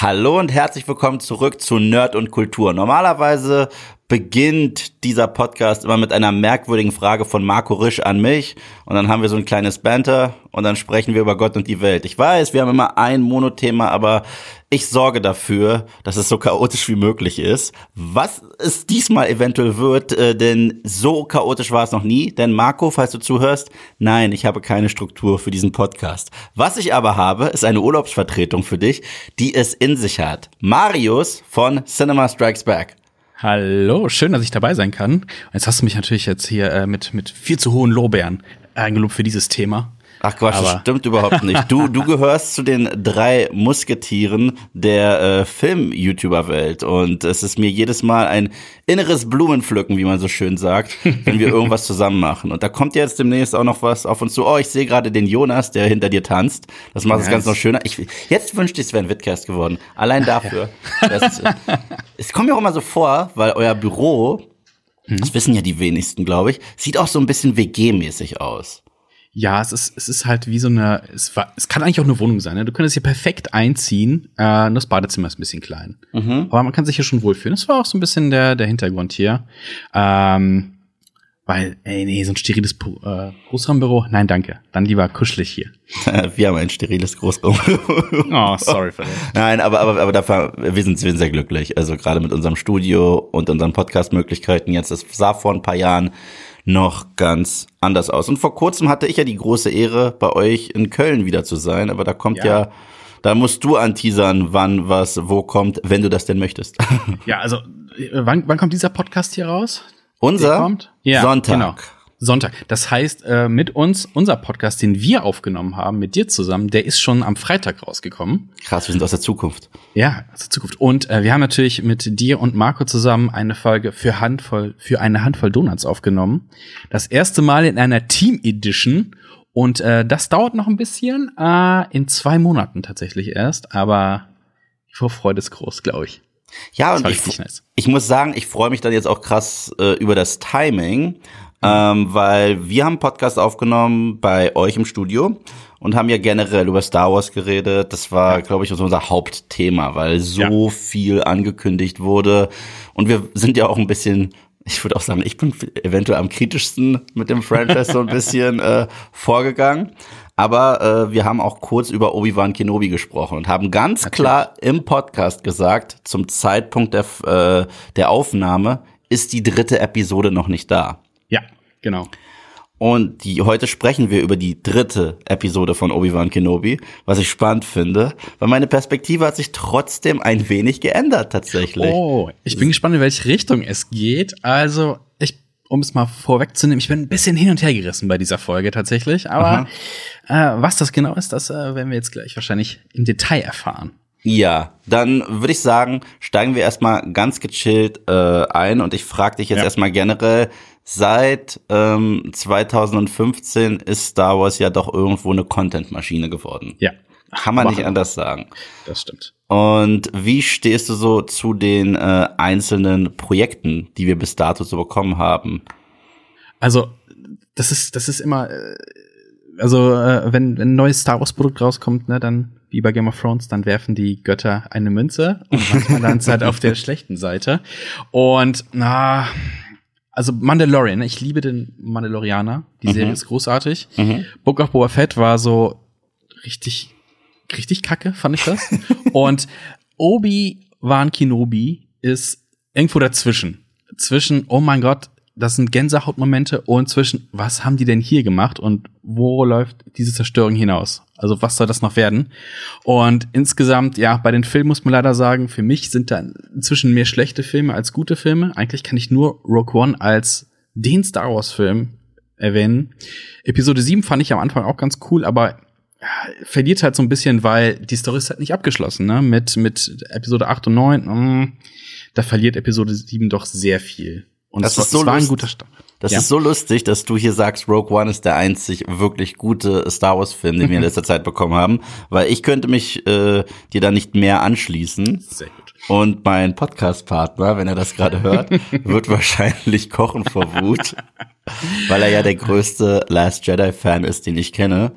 Hallo und herzlich willkommen zurück zu Nerd und Kultur. Normalerweise beginnt dieser Podcast immer mit einer merkwürdigen Frage von Marco Risch an mich und dann haben wir so ein kleines Banter und dann sprechen wir über Gott und die Welt. Ich weiß, wir haben immer ein Monothema, aber ich sorge dafür, dass es so chaotisch wie möglich ist. Was es diesmal eventuell wird, äh, denn so chaotisch war es noch nie. Denn Marco, falls du zuhörst, nein, ich habe keine Struktur für diesen Podcast. Was ich aber habe, ist eine Urlaubsvertretung für dich, die es in sich hat. Marius von Cinema Strikes Back. Hallo, schön, dass ich dabei sein kann. Jetzt hast du mich natürlich jetzt hier äh, mit, mit viel zu hohen Lorbeeren eingelobt für dieses Thema. Ach Quatsch, das stimmt überhaupt nicht. Du, du gehörst zu den drei Musketieren der äh, Film-YouTuber-Welt. Und es ist mir jedes Mal ein inneres Blumenpflücken, wie man so schön sagt, wenn wir irgendwas zusammen machen. Und da kommt jetzt demnächst auch noch was auf uns zu. Oh, ich sehe gerade den Jonas, der hinter dir tanzt. Das macht es ganz noch schöner. Ich, jetzt wünschte ich, es wäre ein Witcast geworden. Allein dafür. Das, äh, es kommt mir auch immer so vor, weil euer Büro, mhm. das wissen ja die wenigsten, glaube ich, sieht auch so ein bisschen WG-mäßig aus. Ja, es ist, es ist halt wie so eine, es, war, es kann eigentlich auch eine Wohnung sein. Ne? Du könntest hier perfekt einziehen. Äh, das Badezimmer ist ein bisschen klein. Mhm. Aber man kann sich hier schon wohlfühlen. Das war auch so ein bisschen der, der Hintergrund hier. Ähm, weil, ey, nee, so ein steriles äh, Großraumbüro, nein, danke. Dann lieber kuschelig hier. wir haben ein steriles Großraumbüro. oh, sorry für das. Nein, aber, aber, aber dafür, wir sind, wir sind sehr glücklich. Also gerade mit unserem Studio und unseren Podcast-Möglichkeiten jetzt. Das sah vor ein paar Jahren noch ganz anders aus. Und vor kurzem hatte ich ja die große Ehre, bei euch in Köln wieder zu sein, aber da kommt ja, ja da musst du anteasern, wann was wo kommt, wenn du das denn möchtest. Ja, also wann, wann kommt dieser Podcast hier raus? Unser ja, Sonntag. Genau. Sonntag. Das heißt, äh, mit uns, unser Podcast, den wir aufgenommen haben, mit dir zusammen, der ist schon am Freitag rausgekommen. Krass, wir sind aus der Zukunft. Ja, aus der Zukunft. Und äh, wir haben natürlich mit dir und Marco zusammen eine Folge für Handvoll, für eine Handvoll Donuts aufgenommen. Das erste Mal in einer Team Edition. Und äh, das dauert noch ein bisschen, äh, in zwei Monaten tatsächlich erst, aber die Vorfreude ist groß, glaube ich. Ja, und ich, nice. ich muss sagen, ich freue mich dann jetzt auch krass äh, über das Timing, ähm, weil wir haben einen Podcast aufgenommen bei euch im Studio und haben ja generell über Star Wars geredet. Das war, glaube ich, unser Hauptthema, weil so ja. viel angekündigt wurde. Und wir sind ja auch ein bisschen, ich würde auch sagen, ich bin eventuell am kritischsten mit dem Franchise so ein bisschen äh, vorgegangen. Aber äh, wir haben auch kurz über Obi-Wan Kenobi gesprochen und haben ganz Natürlich. klar im Podcast gesagt, zum Zeitpunkt der, äh, der Aufnahme ist die dritte Episode noch nicht da. Genau. Und die, heute sprechen wir über die dritte Episode von Obi-Wan Kenobi, was ich spannend finde, weil meine Perspektive hat sich trotzdem ein wenig geändert tatsächlich. Oh, ich bin gespannt, in welche Richtung es geht. Also, ich, um es mal vorwegzunehmen, ich bin ein bisschen hin und her gerissen bei dieser Folge tatsächlich, aber äh, was das genau ist, das äh, werden wir jetzt gleich wahrscheinlich im Detail erfahren. Ja, dann würde ich sagen, steigen wir erstmal ganz gechillt äh, ein und ich frage dich jetzt ja. erstmal generell, seit ähm, 2015 ist Star Wars ja doch irgendwo eine Content-Maschine geworden. Ja. Kann man nicht anders sagen. Das stimmt. Und wie stehst du so zu den äh, einzelnen Projekten, die wir bis dato so bekommen haben? Also, das ist, das ist immer, äh, also, äh, wenn, wenn ein neues Star Wars Produkt rauskommt, ne, dann, wie bei Game of Thrones, dann werfen die Götter eine Münze und manchmal dann halt auf der schlechten Seite. Und, na, also Mandalorian, ne? ich liebe den Mandalorianer. Die mhm. Serie ist großartig. Mhm. Book of Boba Fett war so richtig, richtig kacke, fand ich das. Und Obi-Wan Kenobi ist irgendwo dazwischen. Zwischen, oh mein Gott, das sind Gänsehautmomente und zwischen, was haben die denn hier gemacht und wo läuft diese Zerstörung hinaus? Also was soll das noch werden? Und insgesamt, ja, bei den Filmen muss man leider sagen, für mich sind da inzwischen mehr schlechte Filme als gute Filme. Eigentlich kann ich nur Rogue One als den Star Wars Film erwähnen. Episode 7 fand ich am Anfang auch ganz cool, aber verliert halt so ein bisschen, weil die Story ist halt nicht abgeschlossen, ne? Mit, mit Episode 8 und 9, mh, mm, da verliert Episode 7 doch sehr viel. Und das, ist so war ein guter Start. Das ja. ist so lustig, dass du hier sagst, Rogue One ist der einzig wirklich gute Star Wars Film, den wir in letzter Zeit bekommen haben, weil ich könnte mich äh, dir da nicht mehr anschließen. Sehr gut. Und mein Podcast-Partner, wenn er das gerade hört, wird wahrscheinlich kochen vor Wut, weil er ja der größte Last Jedi Fan ist, den ich kenne,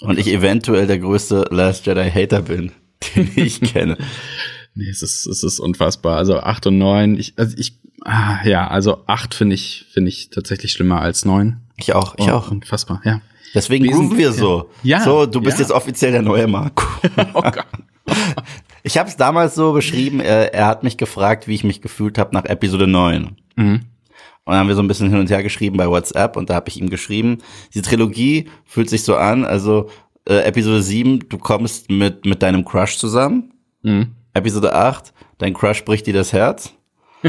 und ich eventuell der größte Last Jedi Hater bin. den ich kenne. Nee, es ist, es ist unfassbar. Also acht und neun, ich, also ich, ah, ja, also acht finde ich, finde ich tatsächlich schlimmer als neun. Ich auch, ich oh, auch. Unfassbar, ja. Deswegen Wir grooven wir so. Ja. So, du bist Ja. jetzt offiziell der neue Marco. Oh Gott. Ich habe es damals so beschrieben, äh, er hat mich gefragt, wie ich mich gefühlt habe nach Episode 9. Mhm. Und dann haben wir so ein bisschen hin und her geschrieben bei WhatsApp und da habe ich ihm geschrieben, diese Trilogie fühlt sich so an, also äh, Episode 7, du kommst mit, mit deinem Crush zusammen. Mhm. Episode 8, dein Crush bricht dir das Herz.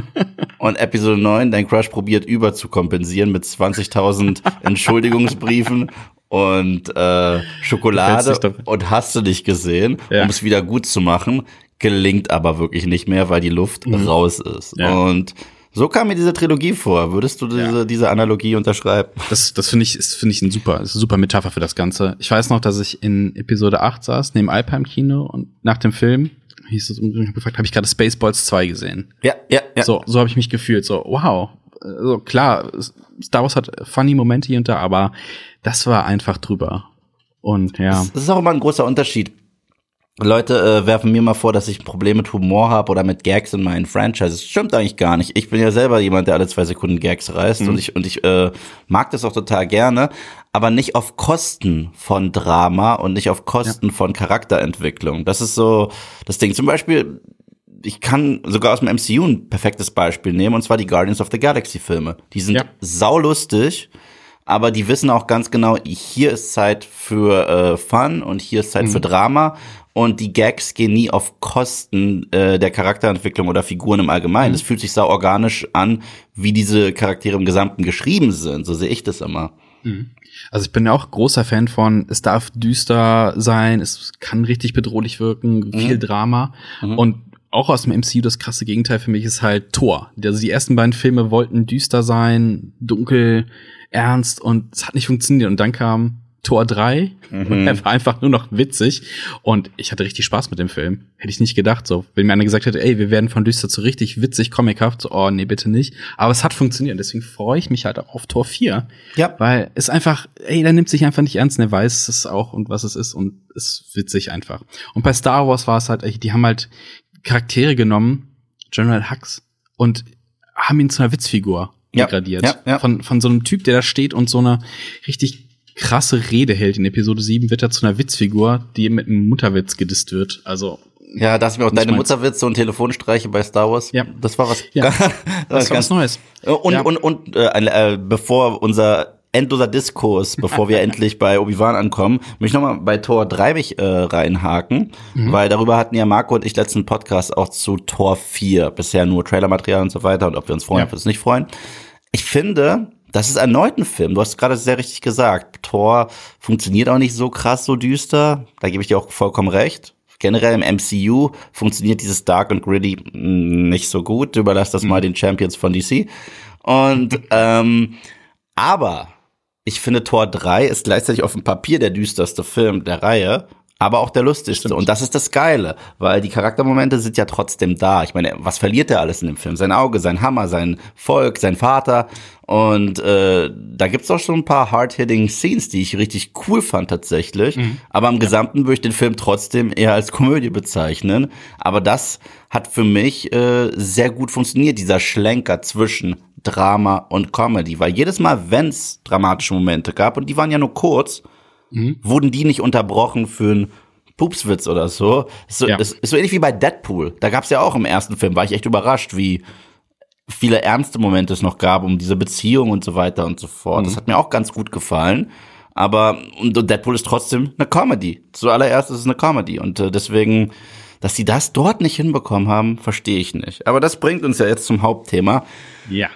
Und Episode 9, dein Crush probiert über zu kompensieren mit 20.000 Entschuldigungsbriefen und äh, Schokolade und hast du dich gesehen, Ja. um es wieder gut zu machen, gelingt aber wirklich nicht mehr, weil die Luft raus ist. Mhm. Ja. Und so kam mir diese Trilogie vor. Würdest du diese, diese Analogie unterschreiben? Das, das finde ich, ist, finde ich ein super, ist eine super Metapher für das Ganze. Ich weiß noch, dass ich in Episode 8 saß, neben Alpa im Kino und nach dem Film hieß es, ich hab gefragt, habe ich gerade Spaceballs 2 gesehen? Ja, ja, ja. So, so habe ich mich gefühlt. So, wow. Also klar, Star Wars hat funny Momente hier und da, aber das war einfach drüber. Und ja. Das ist auch immer ein großer Unterschied. Leute äh, werfen mir mal vor, dass ich ein Problem mit Humor habe oder mit Gags in meinen Franchises. Stimmt eigentlich gar nicht. Ich bin ja selber jemand, der alle zwei Sekunden Gags reißt und ich und ich äh, mag das auch total gerne, aber nicht auf Kosten von Drama und nicht auf Kosten von Charakterentwicklung. Das ist so das Ding. Zum Beispiel, ich kann sogar aus dem MCU ein perfektes Beispiel nehmen und zwar die Guardians of the Galaxy Filme. Die sind Ja. saulustig aber die wissen auch ganz genau, hier ist Zeit für äh, Fun und hier ist Zeit Mhm. für Drama und die Gags gehen nie auf Kosten äh, der Charakterentwicklung oder Figuren im Mhm. Allgemeinen. Es fühlt sich sau organisch an, wie diese Charaktere im Gesamten geschrieben sind. So sehe ich das immer. Also ich bin ja auch großer Fan von, es darf düster sein, es kann richtig bedrohlich wirken, viel Drama. Und auch aus dem MCU das krasse Gegenteil für mich ist halt Thor. Also die ersten beiden Filme wollten düster sein, dunkel, ernst und es hat nicht funktioniert. Und dann kam Tor 3 und er war einfach nur noch witzig und ich hatte richtig Spaß mit dem Film. Hätte ich nicht gedacht, so. Wenn mir einer gesagt hätte, ey, wir werden von düster zu richtig witzig, comichaft, so, oh, nee, bitte nicht. Aber es hat funktioniert, deswegen freue ich mich halt auch auf Tor 4. Ja. Weil es einfach, ey, der nimmt sich einfach nicht ernst, und er weiß es auch und was es ist und es ist witzig einfach. Und bei Star Wars war es halt, ey, die haben halt Charaktere genommen, General Hux, und haben ihn zu einer Witzfigur Ja, degradiert. ja, ja. Von, von so einem Typ, der da steht und so eine richtig krasse Rede hält. In Episode 7 wird er zu einer Witzfigur, die mit einem Mutterwitz gedisst wird. Also, Ja, da hast du mir auch deine. Mutterwitze und Telefonstreiche bei Star Wars. Ja. Das war was. Ja. das war was Neues. Und, Ja. und, und äh, äh, bevor unser endloser Diskurs, bevor wir endlich bei Obi-Wan ankommen, möchte ich nochmal bei Tor 3 mich äh, reinhaken, Mhm. weil darüber hatten ja Marco und ich letzten Podcast auch zu Tor 4, bisher nur Trailermaterial und so weiter und ob wir uns freuen, Ja. ob wir uns nicht freuen. Ich finde, das ist erneut ein Film. Du hast gerade sehr richtig gesagt. Tor funktioniert auch nicht so krass, so düster. Da gebe ich dir auch vollkommen recht. Generell im MCU funktioniert dieses Dark und Gritty mh, nicht so gut. Überlass das mal den Champions von DC. Und ähm, aber ich finde, Tor 3 ist gleichzeitig auf dem Papier der düsterste Film der Reihe, aber auch der lustigste. Und das ist das Geile, weil die Charaktermomente sind ja trotzdem da. Ich meine, was verliert er alles in dem Film? Sein Auge, sein Hammer, sein Volk, sein Vater. Und äh, da gibt's auch schon ein paar hard-hitting Scenes, die ich richtig cool fand tatsächlich. Aber im Gesamten würde ich den Film trotzdem eher als Komödie bezeichnen. Aber das hat für mich äh, sehr gut funktioniert, dieser Schlenker zwischen Drama und Comedy. Weil jedes Mal, wenn's dramatische Momente gab, und die waren ja nur kurz, wurden die nicht unterbrochen für einen Pupswitz oder so. Ist so, Ja. ist, ist so ähnlich wie bei Deadpool. Da gab's ja auch im ersten Film, war ich echt überrascht, wie viele ernste Momente es noch gab um diese Beziehung und so weiter und so fort. Das hat mir auch ganz gut gefallen. Aber und Deadpool ist trotzdem eine Comedy. Zuallererst ist es eine Comedy. Und äh, deswegen, dass sie das dort nicht hinbekommen haben, verstehe ich nicht. Aber das bringt uns ja jetzt zum Hauptthema. Ja.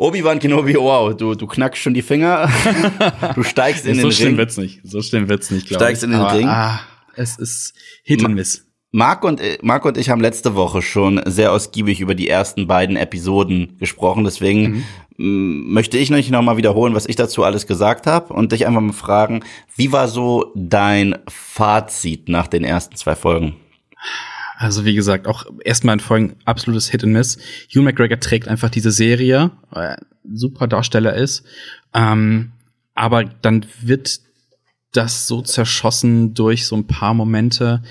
Obi-Wan Kenobi, wow, du, du knackst schon die Finger. du steigst in so den schlimm Ring. wird's nicht. So schlimm wird's nicht, glaube ich. Steigst in den Aber, Ring. Ah, es ist Hit and Miss. Marc und, Marc und ich haben letzte Woche schon sehr ausgiebig über die ersten beiden Episoden gesprochen. Deswegen m, möchte ich nicht nochmal wiederholen, was ich dazu alles gesagt habe und dich einfach mal fragen, wie war so dein Fazit nach den ersten zwei Folgen? Also wie gesagt, auch erstmal in Folgen absolutes Hit and Miss. Hugh McGregor trägt einfach diese Serie, weil er ein super Darsteller ist. Ähm, aber dann wird das so zerschossen durch so ein paar Momente,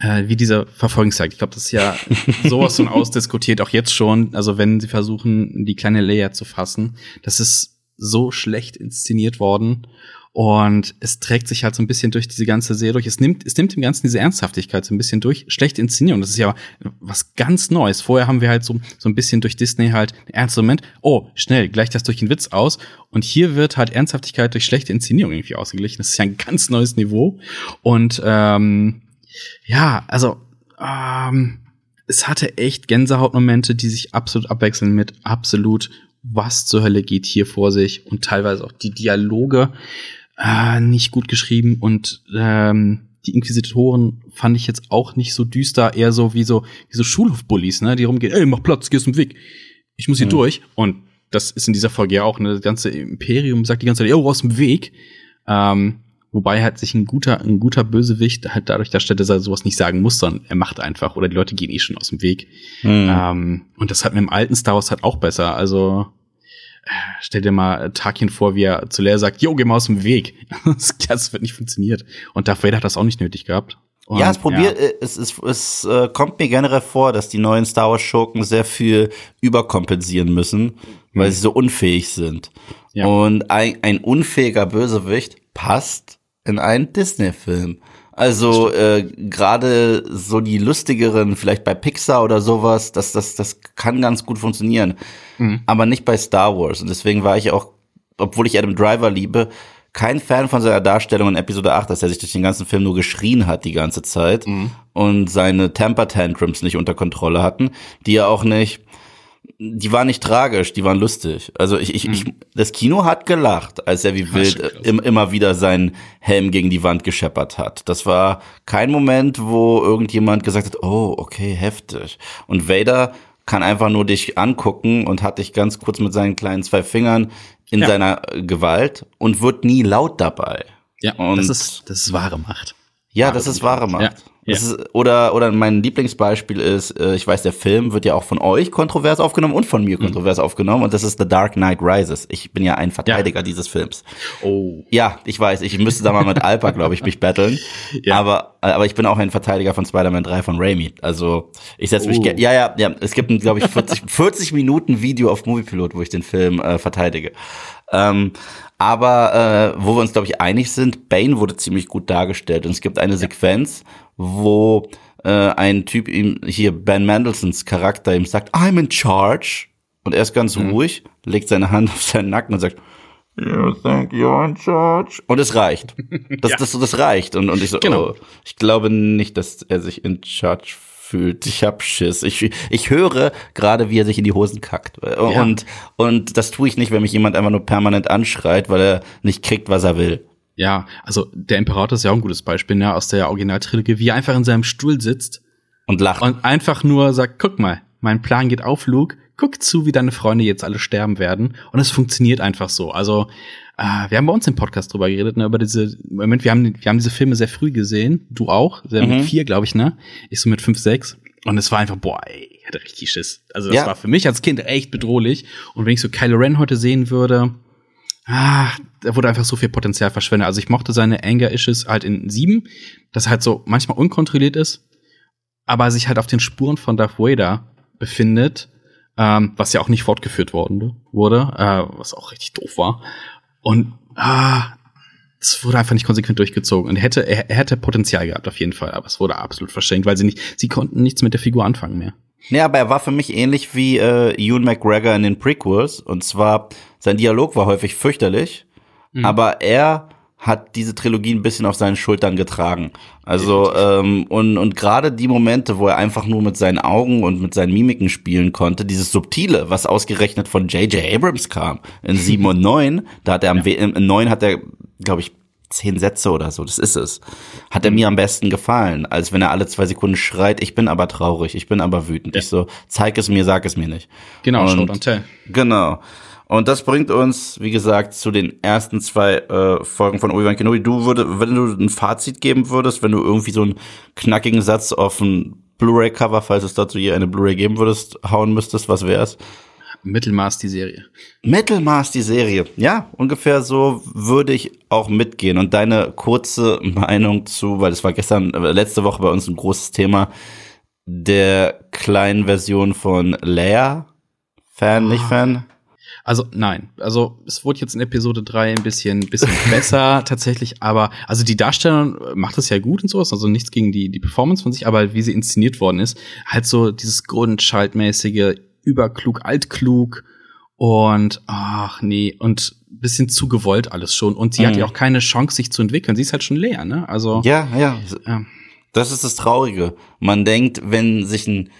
äh, wie dieser Verfolgungsjagd. Ich glaube, das ist ja sowas von ausdiskutiert, auch jetzt schon. Also wenn sie versuchen, die kleine Leia zu fassen, das ist so schlecht inszeniert worden. Und es trägt sich halt so ein bisschen durch diese ganze Serie durch. Es nimmt, es nimmt dem Ganzen diese Ernsthaftigkeit so ein bisschen durch. Schlechte Inszenierung. Das ist ja was ganz Neues. Vorher haben wir halt so, so ein bisschen durch Disney halt einen ernsten Moment. Oh, schnell, gleich das durch den Witz aus. Und hier wird halt Ernsthaftigkeit durch schlechte Inszenierung irgendwie ausgeglichen. Das ist ja ein ganz neues Niveau. Und, ähm, ja, also, ähm, es hatte echt Gänsehautmomente, die sich absolut abwechseln mit absolut was zur Hölle geht hier vor sich und teilweise auch die Dialoge äh, nicht gut geschrieben und ähm, die Inquisitoren fand ich jetzt auch nicht so düster, eher so wie so wie so Schulhofbullies, ne, die rumgehen, ey, mach Platz, geh aus dem Weg. Ich muss hier mhm. durch und das ist in dieser Folge ja auch, ne, das ganze Imperium sagt die ganze Zeit, ey, aus dem Weg. Ähm, wobei halt sich ein guter ein guter Bösewicht halt dadurch darstellt, dass er sowas nicht sagen muss, sondern er macht einfach oder die Leute gehen eh schon aus dem Weg. Mhm. Ähm, und das hat mit dem alten Star Wars halt auch besser. Also stell dir mal Tarkin vor, wie er zu Leia sagt, jo, geh mal aus dem Weg. das wird nicht funktioniert. Und Darth Vader hat das auch nicht nötig gehabt. Und, ja, es probiert, ja. Äh, es, es, es äh, kommt mir generell vor, dass die neuen Star Wars Schurken sehr viel überkompensieren müssen, weil mhm. sie so unfähig sind. Ja. Und ein, ein unfähiger Bösewicht passt in einen Disney-Film. Also äh, gerade so die lustigeren, vielleicht bei Pixar oder sowas, das, das, das kann ganz gut funktionieren. Mhm. Aber nicht bei Star Wars. Und deswegen war ich auch, obwohl ich Adam Driver liebe, kein Fan von seiner Darstellung in Episode 8, dass er sich durch den ganzen Film nur geschrien hat die ganze Zeit mhm. und seine Temper Tantrums nicht unter Kontrolle hatten, die er auch nicht die waren nicht tragisch, die waren lustig. Also ich, ich, mhm. ich das Kino hat gelacht, als er wie wild im, immer wieder seinen Helm gegen die Wand gescheppert hat. Das war kein Moment, wo irgendjemand gesagt hat, oh, okay, heftig. Und Vader kann einfach nur dich angucken und hat dich ganz kurz mit seinen kleinen zwei Fingern in ja. seiner Gewalt und wird nie laut dabei. Ja, und das ist, das ist wahre Macht. Ja, wahre das ist wahre Macht. Ja. Ja. Ist, oder, oder mein Lieblingsbeispiel ist, äh, ich weiß, der Film wird ja auch von euch kontrovers aufgenommen und von mir mhm. kontrovers aufgenommen und das ist The Dark Knight Rises. Ich bin ja ein Verteidiger ja. dieses Films. Oh. Ja, ich weiß, ich müsste da mal mit Alpa, glaube ich, mich battlen. Ja. Aber, aber ich bin auch ein Verteidiger von Spider-Man 3 von Raimi. Also ich setze mich, oh. ja, ja, ja, es gibt ein, glaube ich, 40, 40 Minuten Video auf Moviepilot, wo ich den Film äh, verteidige. Ähm, aber äh, wo wir uns, glaube ich, einig sind, Bane wurde ziemlich gut dargestellt. Und es gibt eine Sequenz, wo äh, ein Typ ihm, hier Ben Mendelssohns Charakter ihm sagt, I'm in charge. Und er ist ganz mhm. ruhig, legt seine Hand auf seinen Nacken und sagt, You think you're in charge? Und es reicht. Das, ja. das, das reicht. Und, und ich so, genau. oh, ich glaube nicht, dass er sich in charge fühlt. Ich hab Schiss. Ich, ich höre gerade, wie er sich in die Hosen kackt. Und, ja. und das tue ich nicht, wenn mich jemand einfach nur permanent anschreit, weil er nicht kriegt, was er will. Ja, also der Imperator ist ja auch ein gutes Beispiel, ne, aus der Originaltrilogie, wie er einfach in seinem Stuhl sitzt und lacht und einfach nur sagt, guck mal, mein Plan geht auf, Luke, guck zu, wie deine Freunde jetzt alle sterben werden und es funktioniert einfach so. Also äh, wir haben bei uns im Podcast drüber geredet, ne, über diese Moment, wir haben wir haben diese Filme sehr früh gesehen, du auch, sehr mhm. mit vier, glaube ich, ne, ich so mit fünf, sechs und es war einfach, boah, ey, ich hatte richtig Schiss. Also das ja. war für mich als Kind echt bedrohlich und wenn ich so Kylo Ren heute sehen würde, ah, da wurde einfach so viel Potenzial verschwendet. Also ich mochte seine Anger-Issues halt in sieben, dass halt so manchmal unkontrolliert ist, aber sich halt auf den Spuren von Darth Vader befindet, ähm, was ja auch nicht fortgeführt worden wurde, äh, was auch richtig doof war. Und ah, es wurde einfach nicht konsequent durchgezogen und hätte er, er hätte Potenzial gehabt auf jeden Fall, aber es wurde absolut verschenkt, weil sie nicht, sie konnten nichts mit der Figur anfangen mehr. Nee, aber er war für mich ähnlich wie äh, Ewan McGregor in den Prequels. Und zwar, sein Dialog war häufig fürchterlich, mhm. aber er hat diese Trilogie ein bisschen auf seinen Schultern getragen. Also ähm, und und gerade die Momente, wo er einfach nur mit seinen Augen und mit seinen Mimiken spielen konnte, dieses subtile, was ausgerechnet von J.J. Abrams kam in sieben und neun, da hat er am ja. in neun hat er, glaube ich, zehn Sätze oder so, das ist es. Hat er mir am besten gefallen, als wenn er alle zwei Sekunden schreit, ich bin aber traurig, ich bin aber wütend. Ja. Ich so, zeig es mir, sag es mir nicht. Genau, und, Show tell. Genau. Und das bringt uns, wie gesagt, zu den ersten zwei äh, Folgen von Obi-Wan Kenobi. Du würde, wenn du ein Fazit geben würdest, wenn du irgendwie so einen knackigen Satz auf ein Blu-ray-Cover, falls es dazu je eine Blu-ray geben würdest, hauen müsstest, was wär's? Mittelmaß die Serie. Mittelmaß die Serie. Ja, ungefähr so würde ich auch mitgehen. Und deine kurze Meinung zu, weil es war gestern, äh, letzte Woche bei uns ein großes Thema, der kleinen Version von Leia. Fan, oh. nicht ah. Fan? Also nein, also es wurde jetzt in Episode 3 ein bisschen, bisschen besser tatsächlich, aber also die Darstellung macht es ja gut und sowas, also nichts gegen die, die Performance von sich, aber wie sie inszeniert worden ist, halt so dieses grundschaltmäßige, überklug, altklug und ach nee, und bisschen zu gewollt alles schon. Und sie mhm. hat ja auch keine Chance, sich zu entwickeln. Sie ist halt schon leer, ne? Also. Ja, ja. ja. Das ist das Traurige. Man denkt, wenn sich ein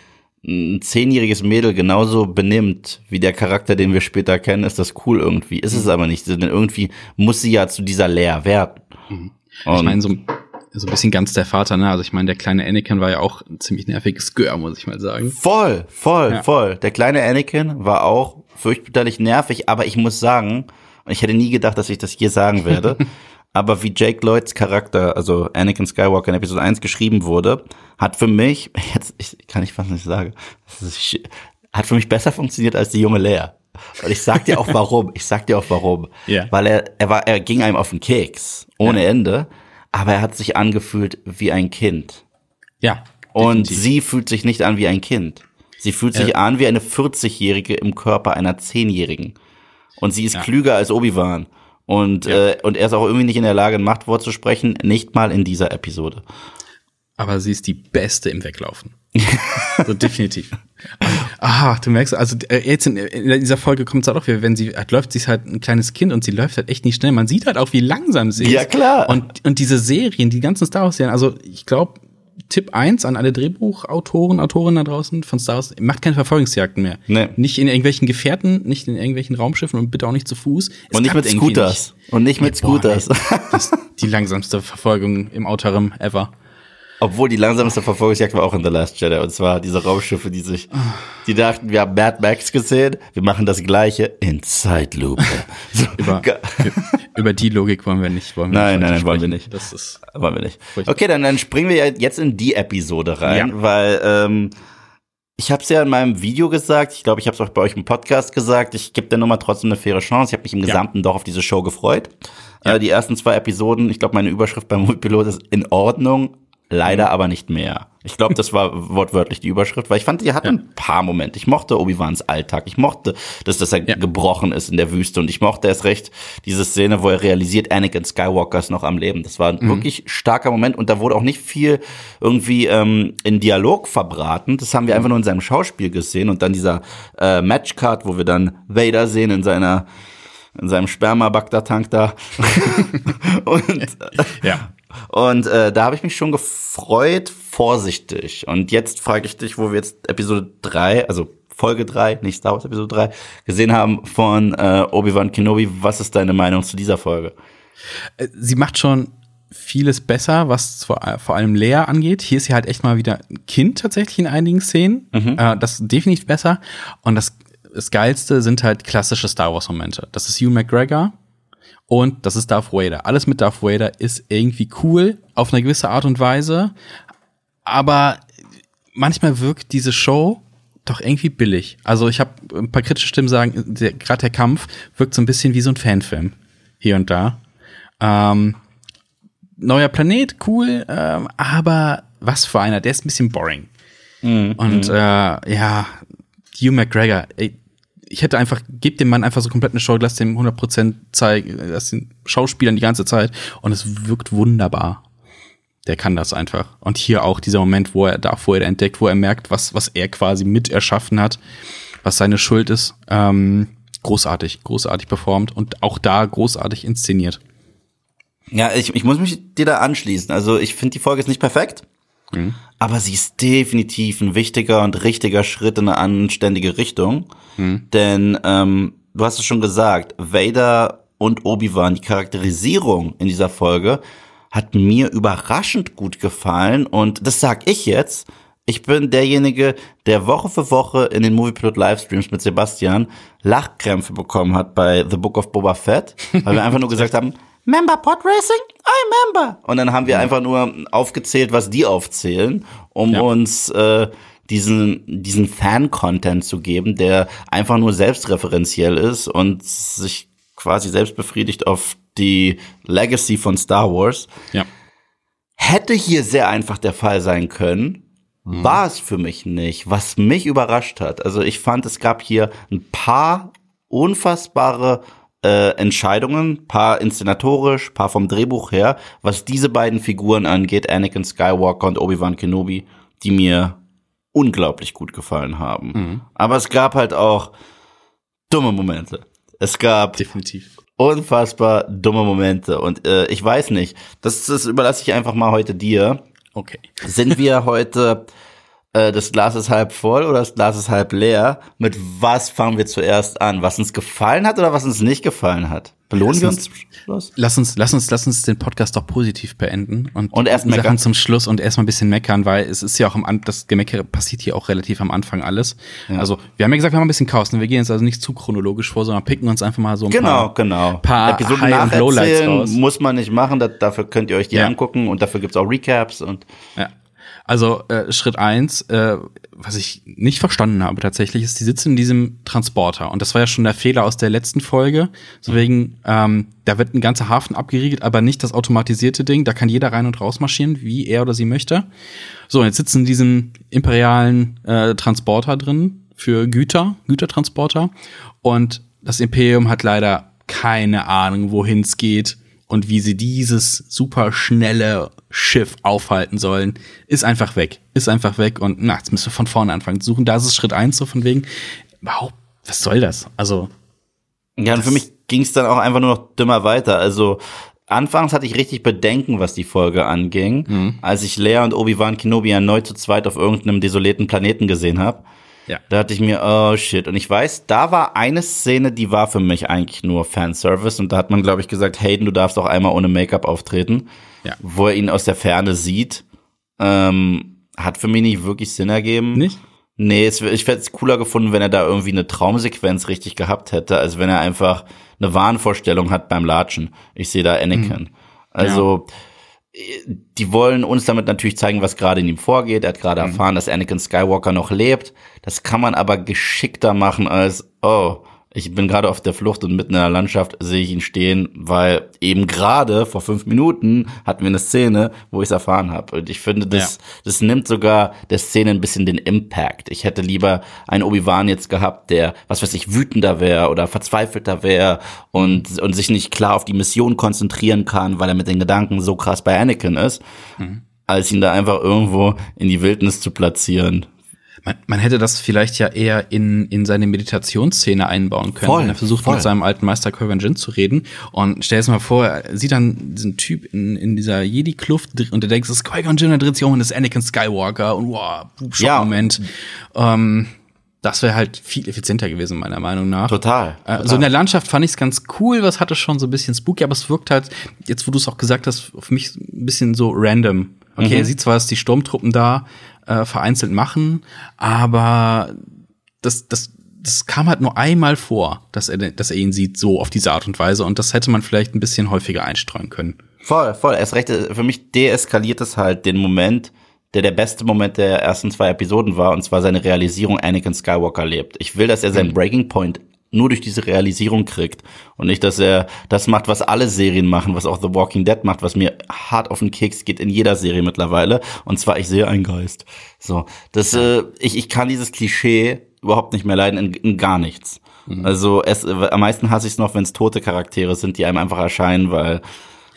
ein zehnjähriges Mädel genauso benimmt wie der Charakter, den wir später kennen, ist das cool irgendwie. Ist es mhm. aber nicht, denn irgendwie muss sie ja zu dieser Leer werden. Mhm. Ich meine, so, so ein bisschen ganz der Vater, ne? Also ich meine, der kleine Anakin war ja auch ein ziemlich nerviges Gör, muss ich mal sagen. Voll, voll, ja. voll. Der kleine Anakin war auch fürchterlich nervig, aber ich muss sagen, ich hätte nie gedacht, dass ich das hier sagen werde, aber wie Jake Lloyds Charakter, also Anakin Skywalker in Episode 1 geschrieben wurde, hat für mich, jetzt ich, kann ich fast nicht sagen, ist, hat für mich besser funktioniert als die junge Lea. Und ich sag dir auch warum. Ich sag dir auch warum. Yeah. Weil er, er war, er ging einem auf den Keks. Ohne yeah. Ende. Aber er hat sich angefühlt wie ein Kind. Ja. Und definitiv. sie fühlt sich nicht an wie ein Kind. Sie fühlt sich äh. an wie eine 40-Jährige im Körper einer 10-Jährigen. Und sie ist ja. klüger als Obi-Wan. Und, ja. äh, und er ist auch irgendwie nicht in der Lage, ein Machtwort zu sprechen, nicht mal in dieser Episode. Aber sie ist die Beste im Weglaufen. so definitiv. Ah, du merkst, also äh, jetzt in, in dieser Folge kommt es halt auch wieder, wenn sie halt läuft, sie ist halt ein kleines Kind und sie läuft halt echt nicht schnell. Man sieht halt auch, wie langsam sie ist. Ja, klar. Und, und diese Serien, die ganzen Star Wars-Serien, also ich glaube, Tipp eins an alle Drehbuchautoren, Autorinnen da draußen von Star Wars, macht keine Verfolgungsjagden mehr. Nee. Nicht in irgendwelchen Gefährten, nicht in irgendwelchen Raumschiffen und bitte auch nicht zu Fuß. Es und nicht mit Scooters. Nicht. Und nicht mit Scooters. Boah, das ist die langsamste Verfolgung im Outerrim ever. Obwohl die langsamste Verfolgungsjagd war auch in The Last Jedi. Und zwar diese Raumschiffe, die sich, die dachten, wir haben Mad Max gesehen, wir machen das Gleiche in Zeitlupe. So. über, über die Logik wollen wir nicht. Wollen wir nein, nicht nein, nein, wollen wir nicht. Das ist wollen wir nicht. Furchtbar. Okay, dann, dann springen wir jetzt in die Episode rein, ja. weil ähm, ich habe es ja in meinem Video gesagt, ich glaube, ich habe es auch bei euch im Podcast gesagt, ich gebe der Nummer trotzdem eine faire Chance. Ich habe mich im Gesamten ja. doch auf diese Show gefreut. Ja. Äh, die ersten zwei Episoden, ich glaube, meine Überschrift beim Multipilot ist in Ordnung, Leider mhm. aber nicht mehr. Ich glaube, das war wortwörtlich die Überschrift, weil ich fand, die hatten ja. ein paar Momente. Ich mochte Obi-Wans Alltag. Ich mochte, dass das ja. gebrochen ist in der Wüste. Und ich mochte erst recht diese Szene, wo er realisiert, Anakin Skywalker ist noch am Leben. Das war ein mhm. wirklich starker Moment. Und da wurde auch nicht viel irgendwie ähm, in Dialog verbraten. Das haben wir mhm. einfach nur in seinem Schauspiel gesehen. Und dann dieser äh, Matchcard, wo wir dann Vader sehen in seiner in seinem Sperma-Bagdad-Tank da. und ja. Und äh, da habe ich mich schon gefreut, vorsichtig. Und jetzt frage ich dich, wo wir jetzt Episode 3, also Folge 3, nicht Star Wars Episode 3, gesehen haben von äh, Obi-Wan Kenobi. Was ist deine Meinung zu dieser Folge? Äh, sie macht schon vieles besser, was vor, vor allem Lea angeht. Hier ist sie halt echt mal wieder ein Kind tatsächlich in einigen Szenen. Mhm. Äh, das ist definitiv besser. Und das, das Geilste sind halt klassische Star Wars-Momente. Das ist Hugh McGregor, und das ist Darth Vader. Alles mit Darth Vader ist irgendwie cool, auf eine gewisse Art und Weise. Aber manchmal wirkt diese Show doch irgendwie billig. Also ich habe ein paar kritische Stimmen sagen, gerade der Kampf wirkt so ein bisschen wie so ein Fanfilm. Hier und da. Ähm, neuer Planet, cool, ähm, aber was für einer, der ist ein bisschen boring. Mhm. Und äh, ja, Hugh McGregor, ey, ich hätte einfach, gebt dem Mann einfach so komplett eine Show, lass dem 100% zeigen, lass den Schauspielern die ganze Zeit und es wirkt wunderbar. Der kann das einfach. Und hier auch dieser Moment, wo er da vorher entdeckt, wo er merkt, was, was er quasi mit erschaffen hat, was seine Schuld ist. Ähm, großartig, großartig performt und auch da großartig inszeniert. Ja, ich, ich muss mich dir da anschließen. Also ich finde, die Folge ist nicht perfekt. Mhm. Aber sie ist definitiv ein wichtiger und richtiger Schritt in eine anständige Richtung. Mhm. Denn ähm, du hast es schon gesagt, Vader und Obi-Wan, die Charakterisierung in dieser Folge hat mir überraschend gut gefallen. Und das sag ich jetzt. Ich bin derjenige, der Woche für Woche in den Moviepilot Livestreams mit Sebastian Lachkrämpfe bekommen hat bei The Book of Boba Fett, weil wir einfach nur gesagt haben, Member Pod Racing? I member. Und dann haben wir einfach nur aufgezählt, was die aufzählen, um ja. uns äh, diesen, diesen Fan-Content zu geben, der einfach nur selbstreferenziell ist und sich quasi selbst befriedigt auf die Legacy von Star Wars. Ja. Hätte hier sehr einfach der Fall sein können, mhm. war es für mich nicht, was mich überrascht hat. Also ich fand, es gab hier ein paar unfassbare äh, Entscheidungen, paar inszenatorisch, paar vom Drehbuch her, was diese beiden Figuren angeht, Anakin Skywalker und Obi-Wan Kenobi, die mir unglaublich gut gefallen haben. Mhm. Aber es gab halt auch dumme Momente. Es gab definitiv unfassbar dumme Momente und äh, ich weiß nicht, das, das überlasse ich einfach mal heute dir. Okay. Sind wir heute äh, das Glas ist halb voll oder das Glas ist halb leer. Mit was fangen wir zuerst an? Was uns gefallen hat oder was uns nicht gefallen hat? Belohnen wir uns, uns Lass uns, lass uns, lass uns den Podcast doch positiv beenden und, und erst meckern. Sachen zum Schluss und erstmal ein bisschen meckern, weil es ist ja auch am das Gemeckere passiert hier auch relativ am Anfang alles. Ja. Also wir haben ja gesagt, wir haben ein bisschen Chaos. Ne? Wir gehen jetzt also nicht zu chronologisch vor, sondern picken uns einfach mal so ein genau, paar, genau. paar Episoden High und Lowlights raus. Muss man nicht machen. Dafür könnt ihr euch die ja. angucken und dafür gibt's auch Recaps und ja. Also äh, Schritt eins, äh, was ich nicht verstanden habe tatsächlich, ist, die sitzen in diesem Transporter. Und das war ja schon der Fehler aus der letzten Folge. Deswegen, ähm, da wird ein ganzer Hafen abgeriegelt, aber nicht das automatisierte Ding. Da kann jeder rein und raus marschieren, wie er oder sie möchte. So, jetzt sitzen in diesem imperialen äh, Transporter drin für Güter, Gütertransporter. Und das Imperium hat leider keine Ahnung, wohin es geht und wie sie dieses super schnelle Schiff aufhalten sollen, ist einfach weg. Ist einfach weg und na, jetzt müssen wir von vorne anfangen zu suchen. Da ist es Schritt eins so von wegen, wow, was soll das? Also. Ja, und für mich ging es dann auch einfach nur noch dümmer weiter. Also, Anfangs hatte ich richtig Bedenken, was die Folge anging, mhm. als ich Lea und Obi-Wan Kenobi erneut zu zweit auf irgendeinem desolierten Planeten gesehen habe. Ja. Da dachte ich mir, oh shit. Und ich weiß, da war eine Szene, die war für mich eigentlich nur Fanservice. Und da hat man, glaube ich, gesagt, Hayden, du darfst auch einmal ohne Make-up auftreten. Ja. Wo er ihn aus der Ferne sieht. Ähm, hat für mich nicht wirklich Sinn ergeben. Nicht? Nee, es, ich hätte es cooler gefunden, wenn er da irgendwie eine Traumsequenz richtig gehabt hätte, als wenn er einfach eine Wahnvorstellung hat beim Latschen. Ich sehe da Anakin. Mhm. Also, ja die wollen uns damit natürlich zeigen, was gerade in ihm vorgeht. Er hat gerade mhm. erfahren, dass Anakin Skywalker noch lebt. Das kann man aber geschickter machen als, oh, ich bin gerade auf der Flucht und mitten in der Landschaft sehe ich ihn stehen, weil eben gerade vor fünf Minuten hatten wir eine Szene, wo ich es erfahren habe. Und ich finde, das, ja. das nimmt sogar der Szene ein bisschen den Impact. Ich hätte lieber einen Obi-Wan jetzt gehabt, der, was weiß ich, wütender wäre oder verzweifelter wäre und, und sich nicht klar auf die Mission konzentrieren kann, weil er mit den Gedanken so krass bei Anakin ist, mhm. als ihn da einfach irgendwo in die Wildnis zu platzieren man, man hätte das vielleicht ja eher in, in seine Meditationsszene einbauen können, voll, wenn er versucht voll. mit seinem alten Meister Qui-Gon Jinn zu reden. Und stell es mal vor, er sieht dann diesen Typ in, in dieser Jedi-Kluft und er denkt, das ist Qui-Gon Jinn, der dreht sich um und das ist Anakin Skywalker und wow, Schockmoment. Ja. Ähm, das wäre halt viel effizienter gewesen, meiner Meinung nach. Total. total. Äh, so in der Landschaft fand ich es ganz cool, was hatte schon so ein bisschen spooky, aber es wirkt halt, jetzt wo du es auch gesagt hast, auf mich ein bisschen so random. Okay, mhm. er sieht zwar, dass die Sturmtruppen da äh, vereinzelt machen, aber das, das, das kam halt nur einmal vor, dass er, dass er ihn sieht, so auf diese Art und Weise. Und das hätte man vielleicht ein bisschen häufiger einstreuen können. Voll, voll. Erst recht, für mich deeskaliert es halt den Moment, der der beste Moment der ersten zwei Episoden war, und zwar seine Realisierung, Anakin Skywalker lebt. Ich will, dass er seinen mhm. Breaking Point nur durch diese Realisierung kriegt und nicht, dass er das macht, was alle Serien machen, was auch The Walking Dead macht, was mir hart auf den Keks geht in jeder Serie mittlerweile. Und zwar, ich sehe einen Geist. So, das, äh, ich, ich kann dieses Klischee überhaupt nicht mehr leiden in, in gar nichts. Mhm. Also es, am meisten hasse ich es noch, wenn es tote Charaktere sind, die einem einfach erscheinen, weil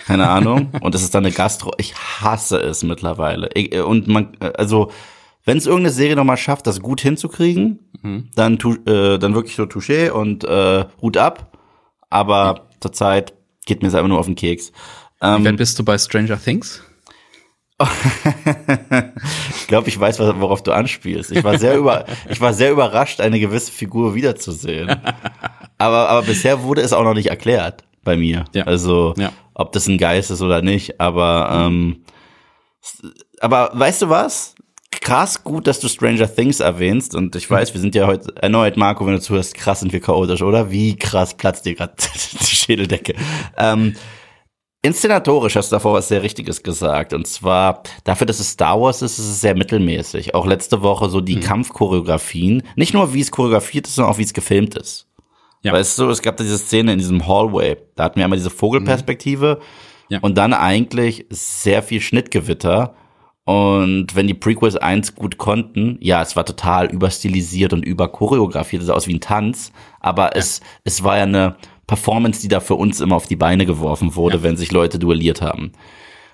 keine Ahnung. und es ist dann eine Gastro. Ich hasse es mittlerweile. Ich, und man, äh, also wenn es irgendeine Serie nochmal schafft, das gut hinzukriegen, mhm. dann, äh, dann wirklich so Touché und äh, Hut ab. Aber mhm. zurzeit geht mir es einfach nur auf den Keks. Ähm, weit bist du bei Stranger Things? ich glaube, ich weiß, worauf du anspielst. Ich war sehr über, ich war sehr überrascht, eine gewisse Figur wiederzusehen. Aber, aber bisher wurde es auch noch nicht erklärt bei mir. Ja. Also, ja. ob das ein Geist ist oder nicht. Aber, ähm, aber weißt du was? Krass gut, dass du Stranger Things erwähnst. Und ich weiß, wir sind ja heute erneut, Marco, wenn du zuhörst, krass sind wir chaotisch, oder? Wie krass platzt dir gerade die Schädeldecke. Ähm, Inszenatorisch hast du davor was sehr Richtiges gesagt. Und zwar, dafür, dass es Star Wars ist, ist es sehr mittelmäßig. Auch letzte Woche so die mhm. Kampfchoreografien. Nicht nur, wie es choreografiert ist, sondern auch, wie es gefilmt ist. Ja. Weißt du, es gab da diese Szene in diesem Hallway. Da hatten wir einmal diese Vogelperspektive mhm. ja. und dann eigentlich sehr viel Schnittgewitter. Und wenn die Prequels eins gut konnten, ja, es war total überstilisiert und überchoreografiert, es sah aus wie ein Tanz, aber ja. es, es war ja eine Performance, die da für uns immer auf die Beine geworfen wurde, ja. wenn sich Leute duelliert haben.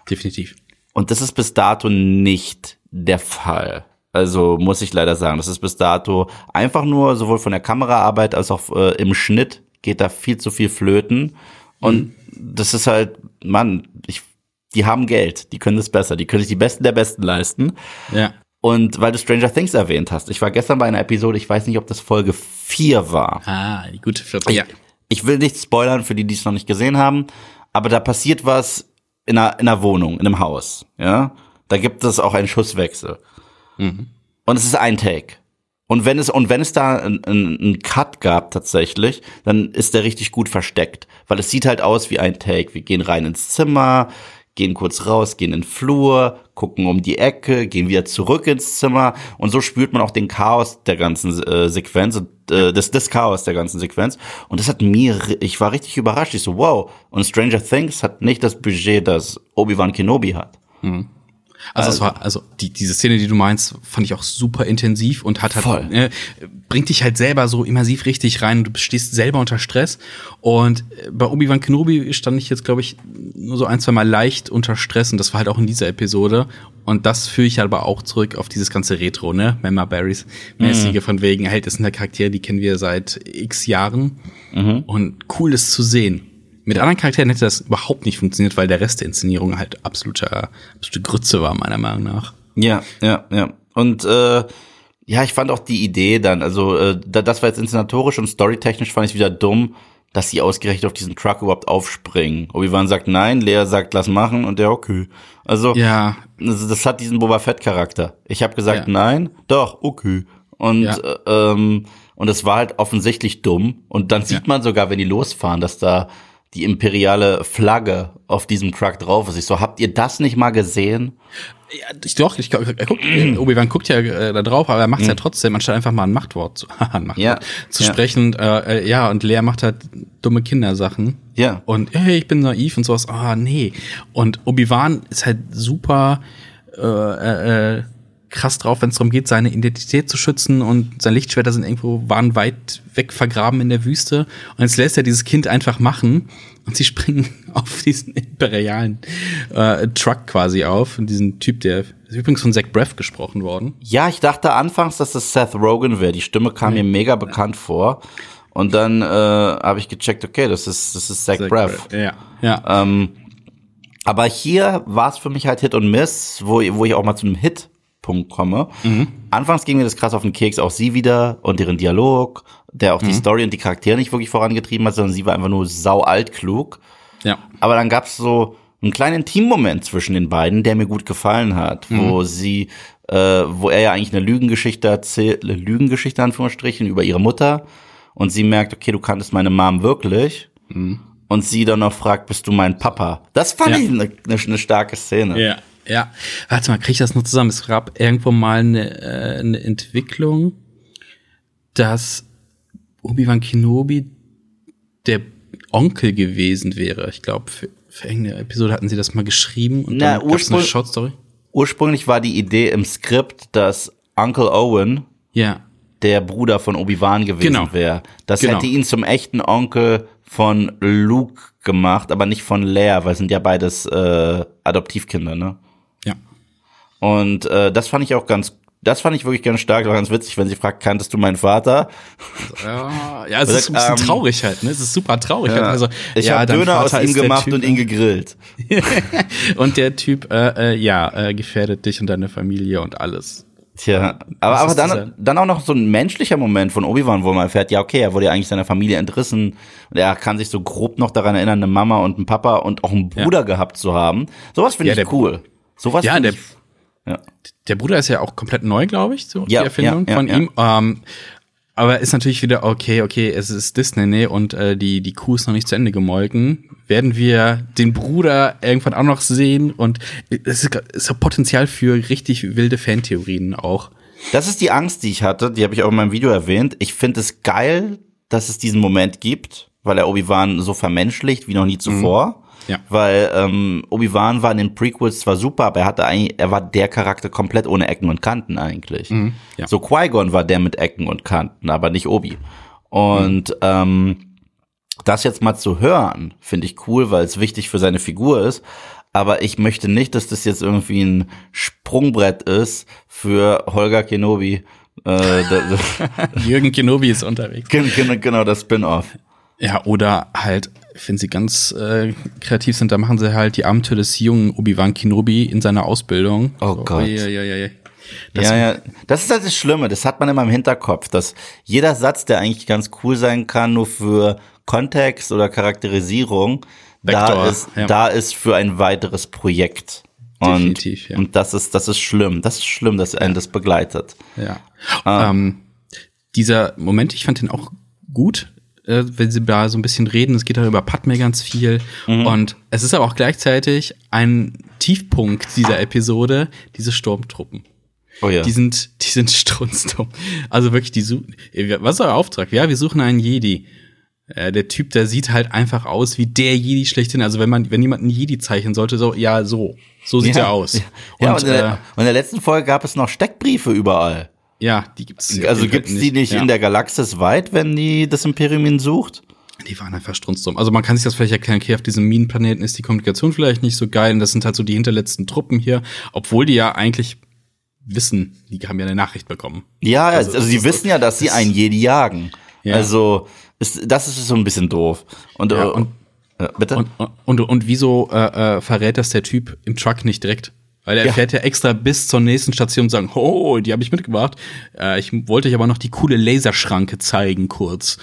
Definitiv. Und das ist bis dato nicht der Fall. Also muss ich leider sagen, das ist bis dato einfach nur sowohl von der Kameraarbeit als auch äh, im Schnitt geht da viel zu viel flöten. Und mhm. das ist halt, Mann, ich, die haben Geld, die können das besser, die können sich die Besten der Besten leisten. Ja. Und weil du Stranger Things erwähnt hast, ich war gestern bei einer Episode, ich weiß nicht, ob das Folge 4 war. Ah, die gute vierte. Ja. Ich will nicht spoilern für die, die es noch nicht gesehen haben, aber da passiert was in einer, in einer Wohnung, in einem Haus, ja. Da gibt es auch einen Schusswechsel. Mhm. Und es ist ein Take. Und wenn es, und wenn es da einen ein Cut gab tatsächlich, dann ist der richtig gut versteckt. Weil es sieht halt aus wie ein Take. Wir gehen rein ins Zimmer, gehen kurz raus, gehen in den Flur, gucken um die Ecke, gehen wieder zurück ins Zimmer und so spürt man auch den Chaos der ganzen äh, Sequenz und äh, das, das Chaos der ganzen Sequenz und das hat mir, ich war richtig überrascht, ich so wow und Stranger Things hat nicht das Budget, das Obi-Wan Kenobi hat. Mhm. Also, also, es war, also die, diese Szene, die du meinst, fand ich auch super intensiv und hat halt, äh, bringt dich halt selber so immersiv richtig rein. Du stehst selber unter Stress. Und äh, bei Obi-Wan Kenobi stand ich jetzt, glaube ich, nur so ein, zwei Mal leicht unter Stress und das war halt auch in dieser Episode. Und das führe ich aber auch zurück auf dieses ganze Retro, ne? Mama Barrys mäßige mhm. von wegen, halt, das sind ja Charaktere, die kennen wir seit x Jahren. Mhm. Und cool ist zu sehen. Mit anderen Charakteren hätte das überhaupt nicht funktioniert, weil der Rest der Inszenierung halt absolute, absolute Grütze war, meiner Meinung nach. Ja, ja, ja. Und äh, ja, ich fand auch die Idee dann, also äh, das war jetzt inszenatorisch und storytechnisch fand ich wieder dumm, dass sie ausgerechnet auf diesen Truck überhaupt aufspringen. Obi-Wan sagt nein, Lea sagt lass machen und der okay. Also ja. das, das hat diesen Boba Fett Charakter. Ich habe gesagt ja. nein, doch okay. Und ja. äh, ähm, und es war halt offensichtlich dumm und dann sieht man sogar, wenn die losfahren, dass da die imperiale Flagge auf diesem Truck drauf ist. Ich so, habt ihr das nicht mal gesehen? Ja, ich doch, ich, er guckt, Obi-Wan guckt ja äh, da drauf, aber er macht es mhm. ja trotzdem, anstatt einfach mal ein Machtwort zu, ein Machtwort ja, zu ja. sprechen. Äh, äh, ja, und Lea macht halt dumme Kindersachen. Ja. Und hey, ich bin naiv und sowas. Ah, oh, nee. Und Obi-Wan ist halt super äh, äh, äh krass drauf, wenn es darum geht, seine Identität zu schützen und seine Lichtschwerter sind irgendwo, waren weit weg vergraben in der Wüste. Und jetzt lässt er dieses Kind einfach machen und sie springen auf diesen imperialen äh, Truck quasi auf. Und diesen Typ, der ist übrigens von Zach Breath gesprochen worden. Ja, ich dachte anfangs, dass das Seth Rogen wäre. Die Stimme kam ja. mir mega bekannt vor. Und dann äh, habe ich gecheckt, okay, das ist, das ist Zach, Zach Breath. Ja. ja. Ähm, aber hier war es für mich halt Hit und Miss, wo, wo ich auch mal zu einem Hit Punkt komme. Mhm. Anfangs ging mir das krass auf den Keks, auch sie wieder und deren Dialog, der auch mhm. die Story und die Charaktere nicht wirklich vorangetrieben hat, sondern sie war einfach nur sau alt klug. Ja. Aber dann gab es so einen kleinen Teammoment zwischen den beiden, der mir gut gefallen hat, mhm. wo sie, äh, wo er ja eigentlich eine Lügengeschichte erzählt, eine Lügengeschichte Anführungsstrichen über ihre Mutter und sie merkt, okay, du kanntest meine Mom wirklich. Mhm. Und sie dann noch fragt, bist du mein Papa? Das fand ja. ich eine, eine, eine starke Szene. Ja. Ja, warte mal, kriege ich das noch zusammen? Es gab irgendwo mal eine, äh, eine Entwicklung, dass Obi-Wan Kenobi der Onkel gewesen wäre. Ich glaube, für, für irgendeine Episode hatten sie das mal geschrieben und Na, dann gab's eine Shortstory. Ursprünglich war die Idee im Skript, dass Uncle Owen ja. der Bruder von Obi-Wan gewesen genau. wäre. Das genau. hätte ihn zum echten Onkel von Luke gemacht, aber nicht von Leia, weil es sind ja beides äh, Adoptivkinder, ne? Und äh, das fand ich auch ganz das fand ich wirklich ganz stark, war ganz witzig, wenn sie fragt, kanntest du meinen Vater? Ja, ja es ist ein bisschen ähm, traurig halt, ne? Es ist super traurig. Ja. Halt. Also, ich ja, habe Döner aus ihm gemacht typ, und ihn gegrillt. und der Typ, äh, äh, ja, äh, gefährdet dich und deine Familie und alles. Tja, aber, aber dann, dann auch noch so ein menschlicher Moment von Obi-Wan, wo man erfährt, ja, okay, er wurde ja eigentlich seiner Familie entrissen und er kann sich so grob noch daran erinnern, eine Mama und einen Papa und auch einen Bruder ja. gehabt zu haben. Sowas finde ja, ich cool. Sowas ja, der, ich ja. Der Bruder ist ja auch komplett neu, glaube ich, so ja, die Erfindung ja, von ihm. Ähm, aber ist natürlich wieder, okay, okay, es ist Disney, ne? Und äh, die, die Kuh ist noch nicht zu Ende gemolken. Werden wir den Bruder irgendwann auch noch sehen? Und es ist, ist Potenzial für richtig wilde Fantheorien auch. Das ist die Angst, die ich hatte, die habe ich auch in meinem Video erwähnt. Ich finde es geil, dass es diesen Moment gibt, weil er Obi-Wan so vermenschlicht wie noch nie zuvor. Mhm. Ja. Weil ähm, Obi-Wan war in den Prequels zwar super, aber er hatte eigentlich, er war der Charakter komplett ohne Ecken und Kanten eigentlich. Mhm. Ja. So Qui-Gon war der mit Ecken und Kanten, aber nicht Obi. Und mhm. ähm, das jetzt mal zu hören, finde ich cool, weil es wichtig für seine Figur ist. Aber ich möchte nicht, dass das jetzt irgendwie ein Sprungbrett ist für Holger Kenobi. Äh, Jürgen Kenobi ist unterwegs. Genau, genau das Spin-off. Ja, oder halt wenn sie ganz äh, kreativ sind, dann machen sie halt die Abenteuer des jungen Obi-Wan Kenobi in seiner Ausbildung. Oh so, Gott. Ja, ja, ja, das ja, ja. Das ist halt das Schlimme. Das hat man immer im Hinterkopf, dass jeder Satz, der eigentlich ganz cool sein kann, nur für Kontext oder Charakterisierung, da ist, ja. da ist für ein weiteres Projekt. Und, Definitiv, ja. und das ist, das ist schlimm. Das ist schlimm, dass einen das begleitet. Ja. Ah. Ähm, dieser Moment, ich fand den auch gut äh, wenn sie da so ein bisschen reden. Es geht darüber Padme ganz viel. Mhm. Und es ist aber auch gleichzeitig ein Tiefpunkt dieser Episode, diese Sturmtruppen. Oh ja. Die sind, die sind strunzdumm. Also wirklich, die suchen, was ist euer Auftrag? Ja, wir suchen einen Jedi. Äh, der Typ, der sieht halt einfach aus wie der Jedi schlechthin. Also wenn man, wenn jemand einen Jedi zeichnen sollte, so, ja, so. So sieht ja. er aus. Ja, und, und, in der, äh, und in der letzten Folge gab es noch Steckbriefe überall. Ja, die gibt's. Also gibt's die nicht ja. in der Galaxis weit, wenn die das Imperium ihn sucht? Die waren einfach strunzdumm. Also man kann sich das vielleicht erklären, okay, auf diesem Minenplaneten ist die Kommunikation vielleicht nicht so geil und das sind halt so die hinterletzten Truppen hier, obwohl die ja eigentlich wissen, die haben ja eine Nachricht bekommen. Ja, also, also sie wissen ja, dass sie einen Jedi jagen. Ja. Also ist, das ist so ein bisschen doof. Und, ja, und, äh, bitte? Und, und, und, und wieso äh, äh, verrät das der Typ im Truck nicht direkt? Weil er ja. fährt ja extra bis zur nächsten Station und sagen, oh, die habe ich mitgebracht. Äh, ich wollte euch aber noch die coole Laserschranke zeigen, kurz.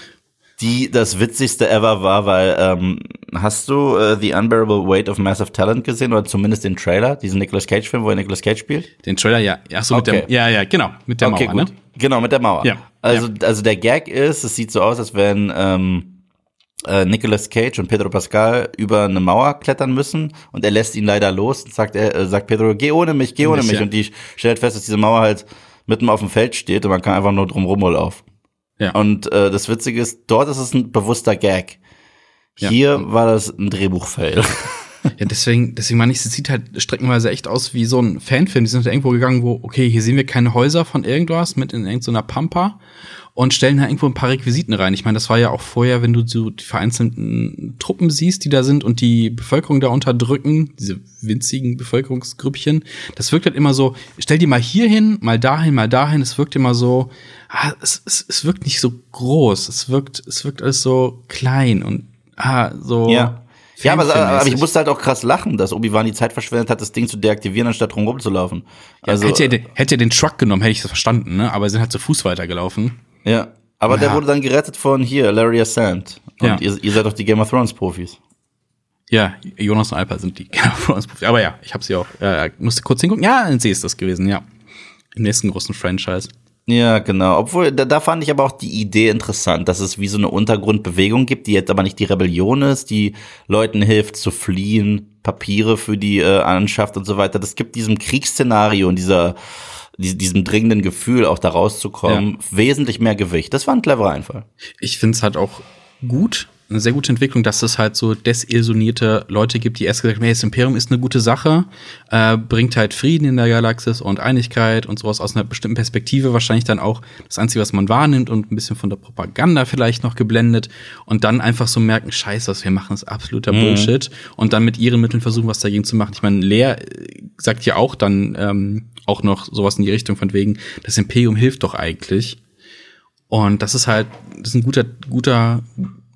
Die das witzigste ever war, weil ähm, hast du äh, The Unbearable Weight of Massive Talent gesehen oder zumindest den Trailer, diesen Nicolas Cage Film, wo er Nicolas Cage spielt? Den Trailer, ja. Ach so, okay. mit der, ja, ja, genau, mit der okay, Mauer, gut. ne? Genau, mit der Mauer. Ja. Also, also der Gag ist, es sieht so aus, als wenn ähm, äh, Nicolas Cage und Pedro Pascal über eine Mauer klettern müssen und er lässt ihn leider los und sagt, er, äh, sagt Pedro, geh ohne mich, geh ohne mich. Ja. Und die stellt fest, dass diese Mauer halt mitten auf dem Feld steht und man kann einfach nur drum rumlaufen. Ja. Und äh, das Witzige ist, dort ist es ein bewusster Gag. Hier ja. war das ein Drehbuchfail. Ja, deswegen, deswegen meine ich, es sieht halt streckenweise echt aus wie so ein Fanfilm. Die sind halt irgendwo gegangen, wo, okay, hier sehen wir keine Häuser von irgendwas mit in irgendeiner Pampa und stellen da irgendwo ein paar Requisiten rein. Ich meine, das war ja auch vorher, wenn du so die vereinzelten Truppen siehst, die da sind und die Bevölkerung da unterdrücken, diese winzigen Bevölkerungsgrüppchen, das wirkt halt immer so, stell die mal hier hin, mal dahin, mal dahin, es wirkt immer so, ah, es, es, es wirkt nicht so groß, es wirkt, es wirkt alles so klein und ah, so. Ja. Ja, aber, aber ich musste halt auch krass lachen, dass Obi-Wan die Zeit verschwendet hat, das Ding zu deaktivieren, anstatt drum rumzulaufen. Also, ja, hätte, er, hätte er den Truck genommen, hätte ich das verstanden, ne? Aber sie sind halt zu Fuß weitergelaufen. Ja, aber ja. der wurde dann gerettet von hier, Larry Ascent. Und ja. ihr, ihr seid doch die Game of Thrones Profis. Ja, Jonas und Alper sind die Game of Thrones Profis. Aber ja, ich habe sie auch. Äh, musste kurz hingucken. Ja, sie ist das gewesen, ja. Im nächsten großen Franchise. Ja, genau. Obwohl, da, da fand ich aber auch die Idee interessant, dass es wie so eine Untergrundbewegung gibt, die jetzt aber nicht die Rebellion ist, die Leuten hilft zu fliehen, Papiere für die äh, Anschaft und so weiter. Das gibt diesem Kriegsszenario und dieser diesem dringenden Gefühl, auch da rauszukommen, ja. wesentlich mehr Gewicht. Das war ein cleverer Einfall. Ich finde es halt auch gut, eine sehr gute Entwicklung, dass es halt so desillusionierte Leute gibt, die erst gesagt haben, hey, das Imperium ist eine gute Sache, äh, bringt halt Frieden in der Galaxis und Einigkeit und sowas aus einer bestimmten Perspektive, wahrscheinlich dann auch das Einzige, was man wahrnimmt und ein bisschen von der Propaganda vielleicht noch geblendet und dann einfach so merken, scheiße, was wir machen, ist absoluter mhm. Bullshit und dann mit ihren Mitteln versuchen, was dagegen zu machen. Ich meine, Lea äh, sagt ja auch dann ähm, auch noch sowas in die Richtung von wegen, das Imperium hilft doch eigentlich. Und das ist halt, das ist ein guter, guter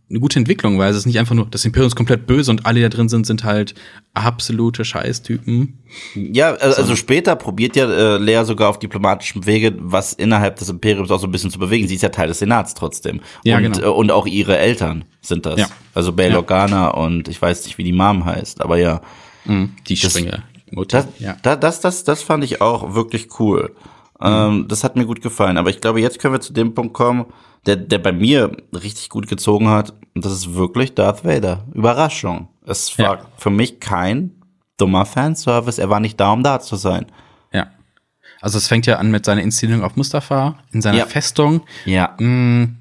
eine gute Entwicklung, weil es ist nicht einfach nur, das Imperium ist komplett böse und alle, die da drin sind, sind halt absolute Scheißtypen. Ja, also, also später probiert ja äh, Lea sogar auf diplomatischem Wege, was innerhalb des Imperiums auch so ein bisschen zu bewegen. Sie ist ja Teil des Senats trotzdem. Ja, und, genau. Äh, und auch ihre Eltern sind das. Ja. Also Bail ja. Organa und ich weiß nicht, wie die Mom heißt, aber ja. Mhm, die Springe. Das, ja. das, das, das, das fand ich auch wirklich cool. Ähm, das hat mir gut gefallen. Aber ich glaube, jetzt können wir zu dem Punkt kommen, der, der bei mir richtig gut gezogen hat. Und das ist wirklich Darth Vader. Überraschung. Es war ja. für mich kein dummer Fanservice. Er war nicht da, um da zu sein. Ja. Also es fängt ja an mit seiner Inszenierung auf Mustafa in seiner ja. Festung. Ja. Hm,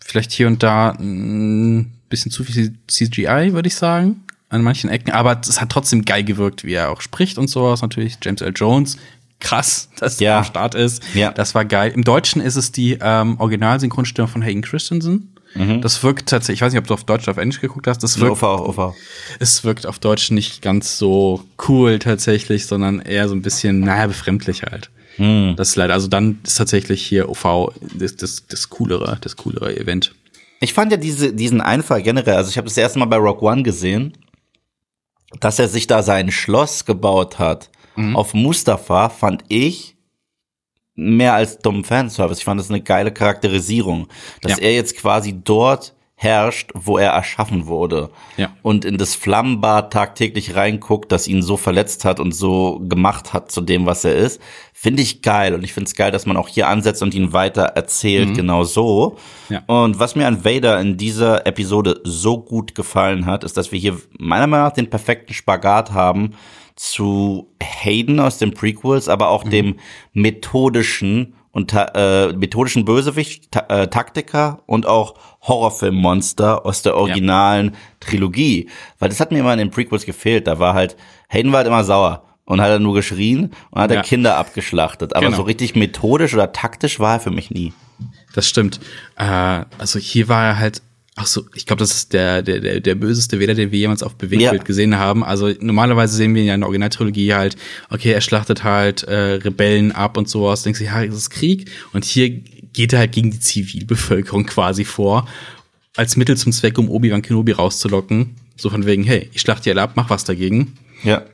vielleicht hier und da ein hm, bisschen zu viel CGI, würde ich sagen, an manchen Ecken. Aber es hat trotzdem geil gewirkt, wie er auch spricht und sowas. Natürlich James L. Jones krass, dass ja. am Start ist. Ja. Das war geil. Im Deutschen ist es die ähm, Originalsynchronstimme von Hayden Christensen. Mhm. Das wirkt tatsächlich, ich weiß nicht, ob du auf Deutsch oder auf Englisch geguckt hast, das wirkt, OV, OV. es wirkt auf Deutsch nicht ganz so cool tatsächlich, sondern eher so ein bisschen, naja, befremdlich halt. Mhm. Das ist leider, also dann ist tatsächlich hier OV das, das, das coolere, das coolere Event. Ich fand ja diese, diesen Einfall generell, also ich habe das erste Mal bei Rock One gesehen, dass er sich da sein Schloss gebaut hat mhm. auf Mustafa, fand ich mehr als dummen Fanservice. Ich fand das eine geile Charakterisierung, dass ja. er jetzt quasi dort herrscht, wo er erschaffen wurde. Ja. Und in das Flammenbad tagtäglich reinguckt, das ihn so verletzt hat und so gemacht hat zu dem, was er ist. Finde ich geil. Und ich finde es geil, dass man auch hier ansetzt und ihn weiter erzählt, mhm. genau so. Ja. Und was mir an Vader in dieser Episode so gut gefallen hat, ist, dass wir hier meiner Meinung nach den perfekten Spagat haben zu Hayden aus den Prequels, aber auch mhm. dem methodischen und äh, methodischen Bösewicht, ta äh, Taktiker und auch Horrorfilmmonster aus der originalen ja. Trilogie. Weil das hat mir immer in den Prequels gefehlt. Da war halt, Hayden war halt immer sauer und hat er nur geschrien und hat ja. er Kinder abgeschlachtet. Aber genau. so richtig methodisch oder taktisch war er für mich nie. Das stimmt. Äh, also hier war er halt Ach so, ich glaube, das ist der, der, der, der böseste Wähler, den wir jemals auf Bewegtbild ja. gesehen haben. Also normalerweise sehen wir ja in der Originaltrilogie halt, okay, er schlachtet halt äh, Rebellen ab und sowas. Denkst du, ja, das ist Krieg. Und hier geht er halt gegen die Zivilbevölkerung quasi vor, als Mittel zum Zweck, um Obi-Wan Kenobi rauszulocken. So von wegen, hey, ich schlachte die alle ab, mach was dagegen. Ja.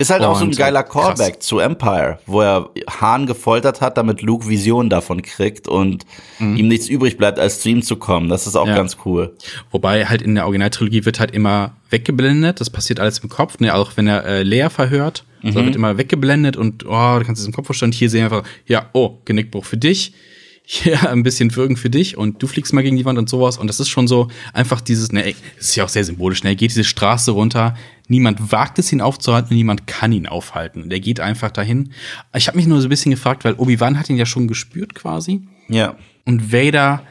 Ist halt und auch so ein geiler Callback krass. zu Empire, wo er Hahn gefoltert hat, damit Luke Vision davon kriegt und mhm. ihm nichts übrig bleibt, als zu ihm zu kommen. Das ist auch ja. ganz cool. Wobei halt in der Originaltrilogie wird halt immer weggeblendet. Das passiert alles im Kopf, ne? Auch wenn er äh, Lea verhört, mhm. so wird immer weggeblendet und oh, du kannst es im Kopf vorstellen. Hier sehen wir einfach, ja, oh, Genickbruch für dich hier ein bisschen Würgen für dich und du fliegst mal gegen die Wand und sowas. Und das ist schon so einfach dieses, ne, ist ja auch sehr symbolisch, ne, er geht diese Straße runter, niemand wagt es, ihn aufzuhalten und niemand kann ihn aufhalten. Und er geht einfach dahin. Ich habe mich nur so ein bisschen gefragt, weil Obi-Wan hat ihn ja schon gespürt quasi. Ja. Und Vader,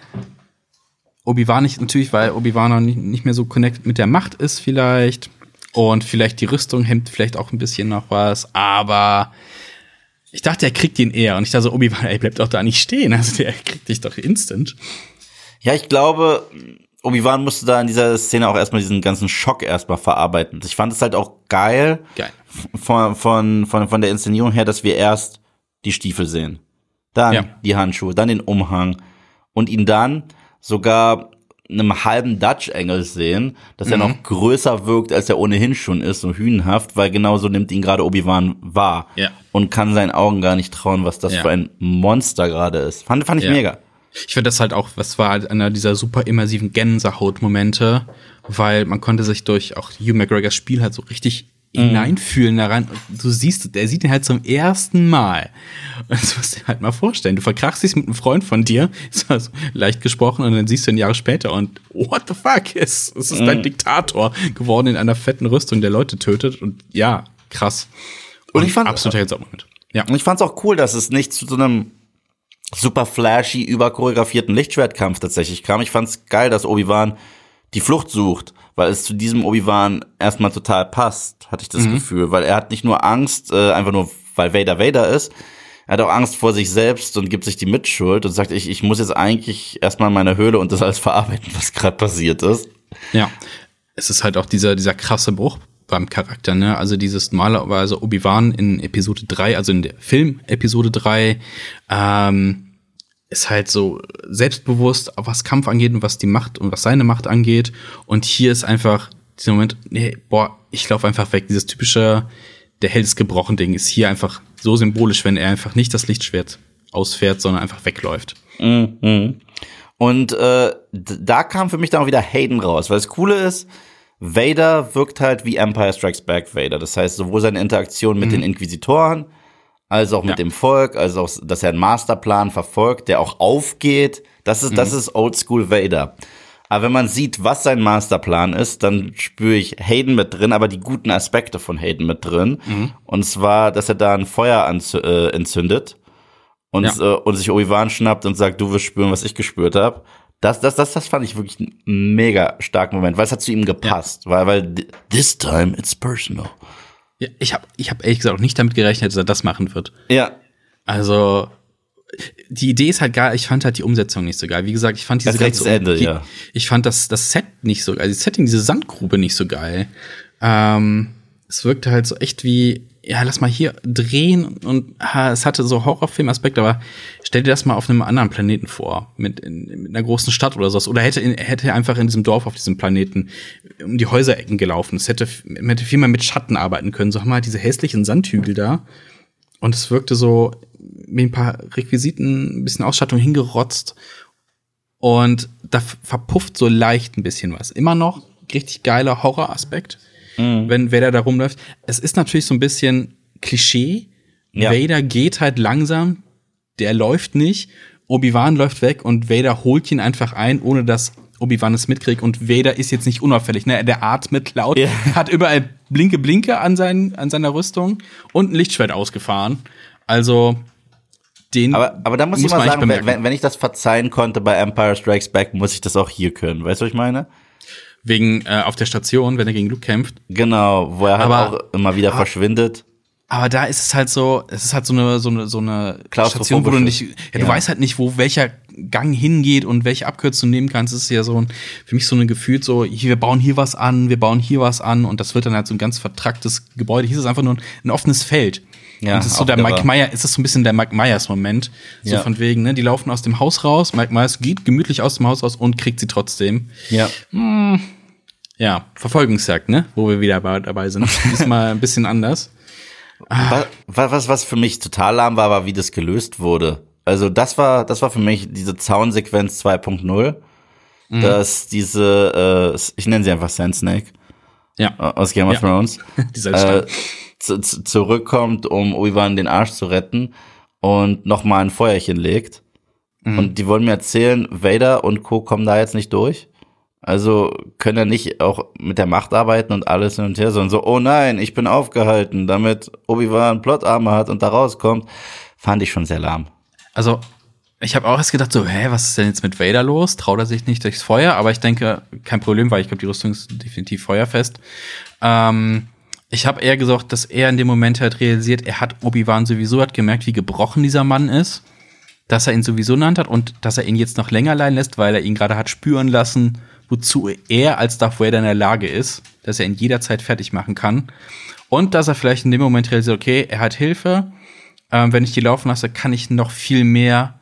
Obi-Wan nicht, natürlich, weil Obi-Wan nicht, nicht mehr so connected mit der Macht ist vielleicht. Und vielleicht die Rüstung hemmt vielleicht auch ein bisschen noch was, aber ich dachte, er kriegt ihn eher. Und ich dachte so, Obi-Wan, ey, bleibt doch da nicht stehen. Also der kriegt dich doch instant. Ja, ich glaube, Obi-Wan musste da in dieser Szene auch erstmal diesen ganzen Schock erstmal verarbeiten. Ich fand es halt auch geil, geil. Von, von, von, von der Inszenierung her, dass wir erst die Stiefel sehen. Dann ja. die Handschuhe, dann den Umhang und ihn dann sogar einem halben Dutch Engel sehen, dass mhm. er noch größer wirkt, als er ohnehin schon ist, so hünenhaft, weil genauso nimmt ihn gerade Obi-Wan wahr ja. und kann seinen Augen gar nicht trauen, was das ja. für ein Monster gerade ist. Fand, fand ich mega. Ich finde das halt auch, was war halt einer dieser super immersiven Gänsehaut-Momente, weil man konnte sich durch auch Hugh McGregors Spiel halt so richtig Mhm. hineinfühlen daran. Du siehst, der sieht ihn halt zum ersten Mal. Und das musst du dir halt mal vorstellen. Du verkrachst dich mit einem Freund von dir, ist also leicht gesprochen, und dann siehst du ihn Jahre später und what the fuck? Es, es ist mhm. ein Diktator geworden in einer fetten Rüstung, der Leute tötet. Und ja, krass. Und, und ich fand absoluter Moment. Ja. Und ich fand's auch cool, dass es nicht zu so einem super flashy, überchoreografierten Lichtschwertkampf tatsächlich kam. Ich fand's geil, dass Obi-Wan die Flucht sucht weil es zu diesem Obi-Wan erstmal total passt, hatte ich das mhm. Gefühl, weil er hat nicht nur Angst, äh, einfach nur, weil Vader Vader ist, er hat auch Angst vor sich selbst und gibt sich die Mitschuld und sagt, ich, ich muss jetzt eigentlich erstmal in meine Höhle und das alles verarbeiten, was gerade passiert ist. Ja, es ist halt auch dieser, dieser krasse Bruch beim Charakter, ne? Also dieses normalerweise Obi-Wan in Episode 3, also in der Film Episode 3, ähm, ist halt so selbstbewusst, was Kampf angeht und was die Macht und was seine Macht angeht. Und hier ist einfach dieser Moment, nee, boah, ich laufe einfach weg. Dieses typische, der Held ist gebrochen Ding ist hier einfach so symbolisch, wenn er einfach nicht das Lichtschwert ausfährt, sondern einfach wegläuft. Mhm. Und äh, da kam für mich dann auch wieder Hayden raus, weil das Coole ist, Vader wirkt halt wie Empire Strikes Back Vader. Das heißt, sowohl seine Interaktion mit mhm. den Inquisitoren, als auch mit ja. dem Volk, also auch, dass er einen Masterplan verfolgt, der auch aufgeht. Das ist, mhm. das ist Oldschool Vader. Aber wenn man sieht, was sein Masterplan ist, dann spüre ich Hayden mit drin, aber die guten Aspekte von Hayden mit drin. Mhm. Und zwar, dass er da ein Feuer äh, entzündet und, ja. äh, und sich Obi-Wan schnappt und sagt, du wirst spüren, was ich gespürt habe. Das, das, das, das fand ich wirklich einen mega starken Moment, weil es hat zu ihm gepasst. Ja. Weil, weil this time it's personal. Ja, ich habe ich hab ehrlich gesagt auch nicht damit gerechnet, dass er das machen wird. Ja. Also, die Idee ist halt geil, ich fand halt die Umsetzung nicht so geil. Wie gesagt, ich fand diese das ganze Ende, die, ja. Ich fand das, das Set nicht so geil, also das Setting, diese Sandgrube nicht so geil. Ähm, es wirkte halt so echt wie, ja, lass mal hier drehen und ha, es hatte so Horrorfilm-Aspekt, aber stell dir das mal auf einem anderen Planeten vor, mit, in, mit einer großen Stadt oder sowas. Oder hätte, hätte einfach in diesem Dorf auf diesem Planeten um die Häuserecken gelaufen. Es hätte, hätte viel mehr mit Schatten arbeiten können. So haben wir halt diese hässlichen Sandhügel da. Und es wirkte so mit ein paar Requisiten, ein bisschen Ausstattung hingerotzt. Und da verpufft so leicht ein bisschen was. Immer noch richtig geiler Horroraspekt mhm. wenn Vader da rumläuft. Es ist natürlich so ein bisschen Klischee. Ja. Vader geht halt langsam, der läuft nicht. Obi-Wan läuft weg und Vader holt ihn einfach ein, ohne dass Obi-Wan es mitkriegt. Und Vader ist jetzt nicht unauffällig. Ne? Der atmet laut, yeah. hat überall Blinke Blinke an, sein, an seiner Rüstung und ein Lichtschwert ausgefahren. Also den. Aber, aber da muss, muss ich mal sagen, wenn, wenn ich das verzeihen konnte bei Empire Strikes Back, muss ich das auch hier können. Weißt du, was ich meine? Wegen äh, auf der Station, wenn er gegen Luke kämpft. Genau, wo er halt aber, auch immer wieder aber, verschwindet. Aber da ist es halt so, es ist halt so eine so eine so eine Station, wo du nicht, ja, du ja. weißt halt nicht, wo welcher Gang hingeht und welche Abkürzung du nehmen kannst. Es ist ja so ein, für mich so ein Gefühl so, hier, wir bauen hier was an, wir bauen hier was an und das wird dann halt so ein ganz vertracktes Gebäude. Hier ist es einfach nur ein, ein offenes Feld. Ja, und das ist so der Mike Meyer, ist das so ein bisschen der Mike Myers Moment. So ja. von wegen, ne, die laufen aus dem Haus raus, Mike Myers geht gemütlich aus dem Haus raus und kriegt sie trotzdem. Ja. Hm, ja, Verfolgungsjagd, ne? Wo wir wieder dabei sind. Diesmal ein bisschen anders. Was, was, was für mich total lahm war, war, wie das gelöst wurde. Also das war, das war für mich diese Zaunsequenz 2.0. Mhm. Dass diese, äh, ich nenne sie einfach Sand Snake. Ja. Aus Game of ja. Thrones. äh, zurückkommt, um Obi-Wan den Arsch zu retten und nochmal ein Feuerchen legt. Mhm. Und die wollen mir erzählen, Vader und Co. kommen da jetzt nicht durch. Also können er nicht auch mit der Macht arbeiten und alles hin und her, sondern so, oh nein, ich bin aufgehalten, damit Obi-Wan Plotarme hat und da rauskommt, fand ich schon sehr lahm. Also ich habe auch erst gedacht, so, hä, was ist denn jetzt mit Vader los? Traut er sich nicht durchs Feuer? Aber ich denke, kein Problem, weil ich glaube, die Rüstung ist definitiv feuerfest. Ähm, ich habe eher gesagt, dass er in dem Moment halt realisiert, er hat Obi-Wan sowieso hat gemerkt, wie gebrochen dieser Mann ist, dass er ihn sowieso nannt hat und dass er ihn jetzt noch länger leiden lässt, weil er ihn gerade hat spüren lassen, wozu er als Darth Vader in der Lage ist, dass er ihn jederzeit fertig machen kann. Und dass er vielleicht in dem Moment realisiert, okay, er hat Hilfe. Ähm, wenn ich die laufen lasse, kann ich noch viel mehr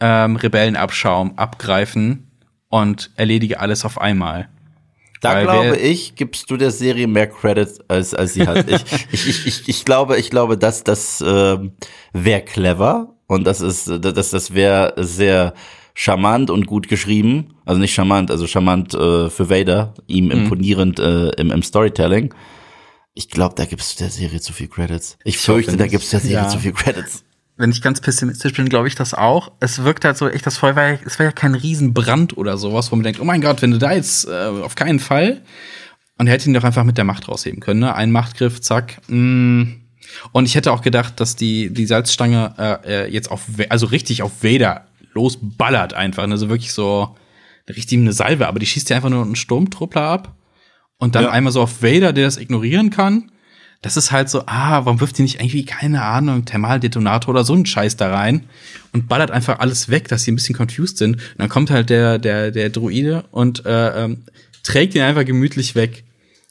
ähm, Rebellenabschaum abgreifen und erledige alles auf einmal. Da Weil glaube ich, gibst du der Serie mehr Credits, als, als sie hat. ich, ich, ich, ich, ich glaube, ich glaube, dass das äh, wäre clever und das ist, das, das wäre sehr charmant und gut geschrieben. Also nicht charmant, also charmant äh, für Vader, ihm mhm. imponierend äh, im, im Storytelling. Ich glaube, da gibst du der Serie zu viel Credits. Ich fürchte, da gibst du der Serie ja. zu viel Credits. Wenn ich ganz pessimistisch bin, glaube ich das auch. Es wirkt halt so echt, das Feuer war, es war ja kein Riesenbrand oder sowas, wo man denkt, oh mein Gott, wenn du da jetzt äh, auf keinen Fall. Und er hätte ihn doch einfach mit der Macht rausheben können, ne? Ein Machtgriff, zack. Mm. Und ich hätte auch gedacht, dass die, die Salzstange äh, äh jetzt auf, also richtig auf Vader losballert einfach. Also wirklich so richtig eine Salve, aber die schießt ja einfach nur einen Sturmtruppler ab. Und dann ja. einmal so auf Vader, der das ignorieren kann. Das ist halt so, ah, warum wirft die nicht irgendwie, keine Ahnung, Thermaldetonator oder so einen Scheiß da rein und ballert einfach alles weg, dass sie ein bisschen confused sind. Und dann kommt halt der, der, der Druide und äh, ähm, trägt ihn einfach gemütlich weg.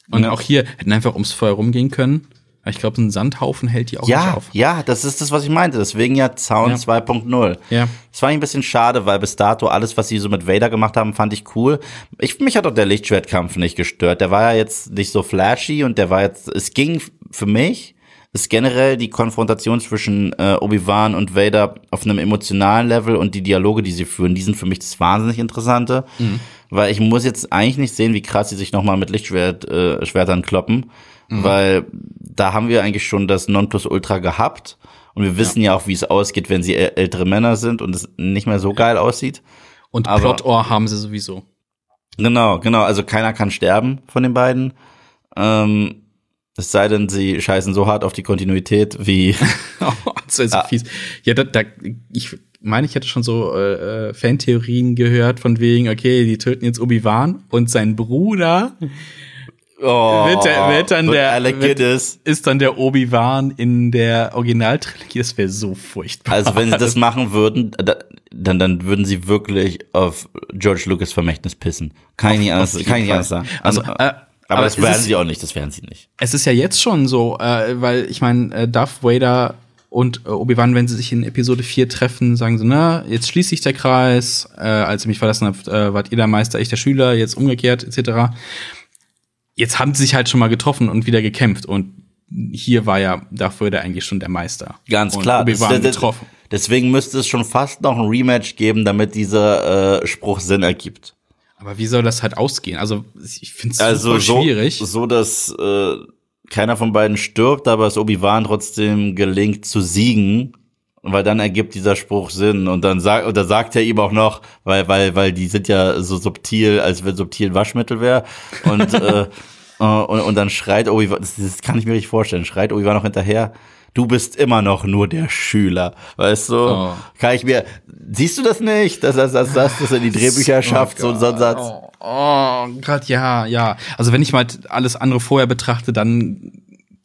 Und ja. auch hier hätten einfach ums Feuer rumgehen können. Ich glaube, ein Sandhaufen hält die auch ja, nicht auf. Ja, das ist das, was ich meinte. Deswegen ja Zaun ja. 2.0. Ja. Das war ein bisschen schade, weil bis dato alles, was sie so mit Vader gemacht haben, fand ich cool. Ich, mich hat auch der Lichtschwertkampf nicht gestört. Der war ja jetzt nicht so flashy und der war jetzt, es ging für mich, ist generell die Konfrontation zwischen äh, Obi-Wan und Vader auf einem emotionalen Level und die Dialoge, die sie führen, die sind für mich das wahnsinnig Interessante. Mhm. Weil ich muss jetzt eigentlich nicht sehen, wie krass sie sich nochmal mit Lichtschwertern äh, kloppen mhm. weil da haben wir eigentlich schon das Nonplusultra gehabt Und wir wissen ja, ja auch, wie es ausgeht, wenn sie ältere Männer sind und es nicht mehr so geil aussieht. Und Plot-Ohr haben sie sowieso. Genau, genau. Also keiner kann sterben von den beiden. Ähm, es sei denn, sie scheißen so hart auf die Kontinuität wie. oh, das wäre so ah. fies. Ja, da, da, ich meine, ich hätte schon so äh, äh, Fantheorien gehört, von wegen, okay, die töten jetzt Obi-Wan und sein Bruder. Oh, wird, der, wird dann der wird, ist dann der Obi-Wan in der Originaltrilogie. Das wäre so furchtbar. Also wenn sie das machen würden, dann dann würden sie wirklich auf George Lucas Vermächtnis pissen. Kann ich nicht anders, kann ich nicht anders sagen. Also, also äh, aber, aber, das werden ist, sie auch nicht. Das werden sie nicht. Es ist ja jetzt schon so, äh, weil ich meine, äh, Darth Vader und äh, Obi-Wan, wenn sie sich in Episode 4 treffen, sagen sie, na, jetzt schließt sich der Kreis, äh, als ihr mich verlassen habt, äh, wart ihr der Meister, ich der Schüler, jetzt umgekehrt, etc. Jetzt haben sie sich halt schon mal getroffen und wieder gekämpft und hier war ja Darth Vader eigentlich schon der Meister. Ganz klar. Obi-Wan getroffen. Deswegen müsste es schon fast noch ein Rematch geben, damit dieser äh, Spruch Sinn ergibt. Aber wie soll das halt ausgehen? Also ich finde es also so, schwierig. So, dass äh, keiner von beiden stirbt, aber es Obi-Wan trotzdem gelingt zu siegen, weil dann ergibt dieser Spruch Sinn und dann sagt oder sagt er ihm auch noch, weil weil weil die sind ja so subtil, als wenn subtil Waschmittel wäre und äh, äh, und, und dann schreit Obi-Wan, das, das kann ich mir nicht vorstellen, schreit Obi-Wan noch hinterher du bist immer noch nur der Schüler. Weißt du? Oh. Kann ich mir, siehst du das nicht, dass das, dass das, das in die Drehbücher oh schafft, oh so, so ein Satz? Oh, oh Gott, ja, ja. Also wenn ich mal alles andere vorher betrachte, dann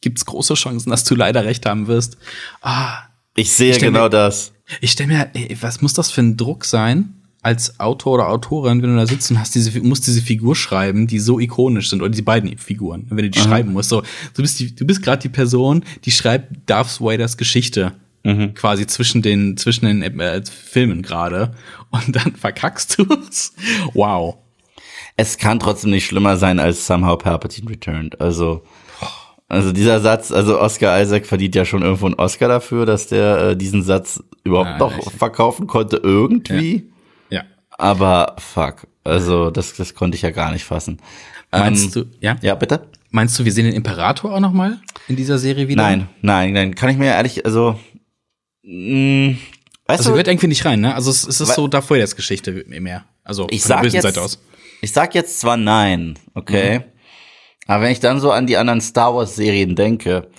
gibt's große Chancen, dass du leider recht haben wirst. Ah, ich sehe ich genau mir, das. Ich stelle mir, ey, was muss das für ein Druck sein? als Autor oder Autorin, wenn du da sitzt und hast diese, musst diese Figur schreiben, die so ikonisch sind, oder die beiden Figuren, wenn du die Aha. schreiben musst. So, du bist die, du bist gerade die Person, die schreibt Darth Vaders Geschichte. Mhm. Quasi zwischen den, zwischen den äh, Filmen gerade. Und dann verkackst du's. Wow. Es kann trotzdem nicht schlimmer sein als Somehow Palpatine Returned. Also, also dieser Satz, also Oscar Isaac verdient ja schon irgendwo einen Oscar dafür, dass der äh, diesen Satz überhaupt ja, noch verkaufen konnte irgendwie. Ja. Aber fuck, also das, das konnte ich ja gar nicht fassen. Meinst ähm, du, ja? Ja, bitte? Meinst du, wir sehen den Imperator auch noch mal in dieser Serie wieder? Nein, nein, nein, kann ich mir ehrlich, also mh, mm, weißt also du, gehört irgendwie nicht rein, ne? Also es, es ist so davor jetzt Geschichte mehr. Also ich sag jetzt, aus. Ich sag jetzt zwar nein, okay? Mhm. Aber wenn ich dann so an die anderen Star Wars Serien denke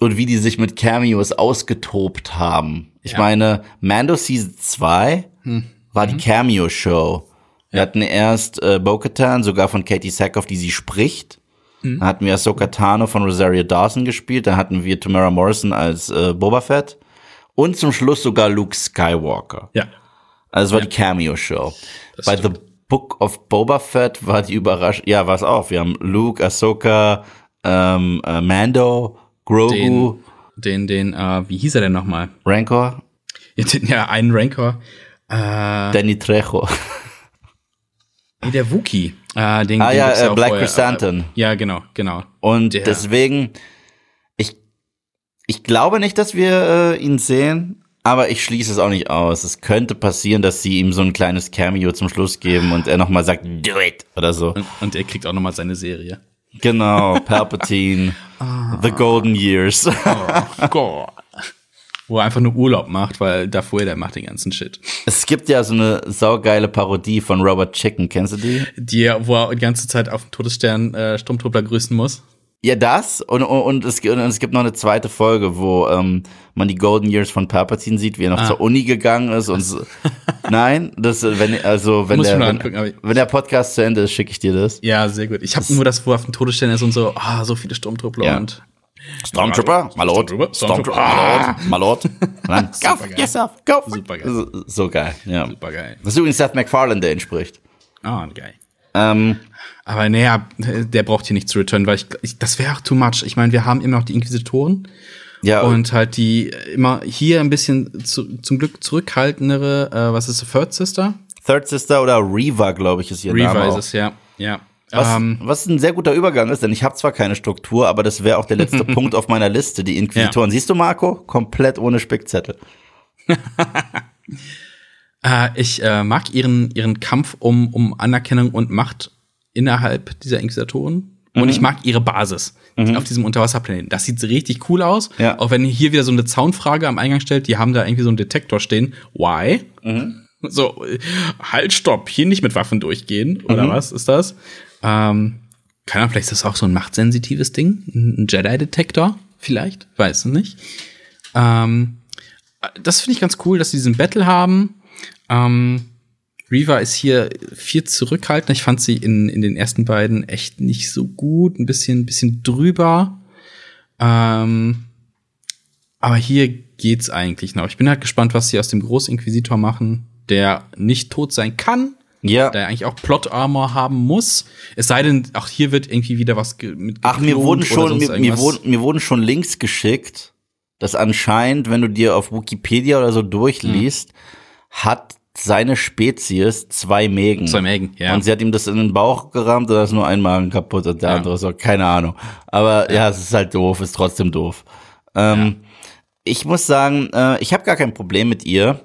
und wie die sich mit Cameos ausgetobt haben. Ich ja. meine, Mando Season 2 hm war mhm. die Cameo-Show. Wir hatten erst äh, Bo-Katan, sogar von Katie Sackhoff, die sie spricht. Mhm. Dann hatten wir Ahsoka Tano von Rosario Dawson gespielt. Dann hatten wir Tamara Morrison als äh, Boba Fett. Und zum Schluss sogar Luke Skywalker. Ja. Also es war ja. die Cameo-Show. Bei stimmt. The Book of Boba Fett war die Überraschung. Ja, war es auch. Wir haben Luke, Ahsoka, ähm, äh, Mando, Grogu. Den, den, den äh, wie hieß er denn nochmal? Rancor. Ja, den, ja, einen Rancor. Äh, Danny Trejo. Nee, der Wookie. Äh, den, ah den ja, äh, Black Chrysanthemum. Ja, genau, genau. Und der. deswegen, ich, ich glaube nicht, dass wir äh, ihn sehen, aber ich schließe es auch nicht aus. Es könnte passieren, dass sie ihm so ein kleines Cameo zum Schluss geben und er nochmal sagt, do it, oder so. Und, und er kriegt auch nochmal seine Serie. Genau, Palpatine, The Golden Years. oh Gott wo er einfach nur Urlaub macht, weil davor der macht den ganzen Shit. Es gibt ja so eine saugeile Parodie von Robert Chicken, kennst du die? Die, wo er die ganze Zeit auf dem Todesstern äh, Sturmtruppler grüßen muss. Ja, das und, und, es, und es gibt noch eine zweite Folge, wo ähm, man die Golden Years von Palpatine sieht, wie er noch ah. zur Uni gegangen ist und so. Nein, das wenn also wenn der wenn, wenn, der Podcast zu Ende ist, schicke ich dir das. Ja, sehr gut. Ich habe nur das, wo auf dem Todesstern ist und so, ah, so viele Sturmtruppler ja. und Stormtrooper, my lord. Stormtrooper, my lord, my lord. Go yourself, go Super geil. So, so geil, ja. Super geil. Das ist übrigens Seth MacFarlane, der entspricht. Ah, oh, geil. Ähm, aber naja, der braucht hier nicht zu returnen, weil ich, ich das wäre auch too much. Ich meine, wir haben immer noch die Inquisitoren. Ja. Und halt die immer hier ein bisschen zu, zum Glück zurückhaltendere, äh, was ist Third Sister? Third Sister oder Reva, glaube ich, ist ihr Reva Name. Reva ist es, ja. Ja. Was, ähm, was ein sehr guter Übergang ist, denn ich habe zwar keine Struktur, aber das wäre auch der letzte Punkt auf meiner Liste, die Inquisitoren. Ja. Siehst du, Marco? Komplett ohne Spickzettel. äh, ich äh, mag ihren, ihren Kampf um, um Anerkennung und Macht innerhalb dieser Inquisitoren. Und ich mag ihre Basis mhm. auf diesem Unterwasserplaneten. Das sieht richtig cool aus. Ja. Auch wenn hier wieder so eine Zaunfrage am Eingang stellt, die haben da irgendwie so einen Detektor stehen. Why? Mhm. So, halt, stopp, hier nicht mit Waffen durchgehen. Oder mhm. was ist das? Ähm, keine Ahnung, vielleicht ist das auch so ein machtsensitives Ding. Ein Jedi-Detektor, vielleicht, weiß nicht. Ähm, das finde ich ganz cool, dass sie diesen Battle haben. Ähm, Reva ist hier viel zurückhaltend. Ich fand sie in, in den ersten beiden echt nicht so gut, ein bisschen, ein bisschen drüber. Ähm, aber hier geht's eigentlich noch. Ich bin halt gespannt, was sie aus dem Großinquisitor machen, der nicht tot sein kann. Ja. Der eigentlich auch Plot Armor haben muss. Es sei denn, auch hier wird irgendwie wieder was mit Ach, mir wurden schon, mir, mir, wurden, mir wurden schon Links geschickt, dass anscheinend, wenn du dir auf Wikipedia oder so durchliest, hm. hat seine Spezies zwei Mägen. Zwei Mägen, ja. Und sie hat ihm das in den Bauch gerammt und da ist nur ein Magen kaputt und der ja. andere so, keine Ahnung. Aber ja. ja. es ist halt doof, ist trotzdem doof. Ähm, ja. Ich muss sagen, äh, ich habe gar kein Problem mit ihr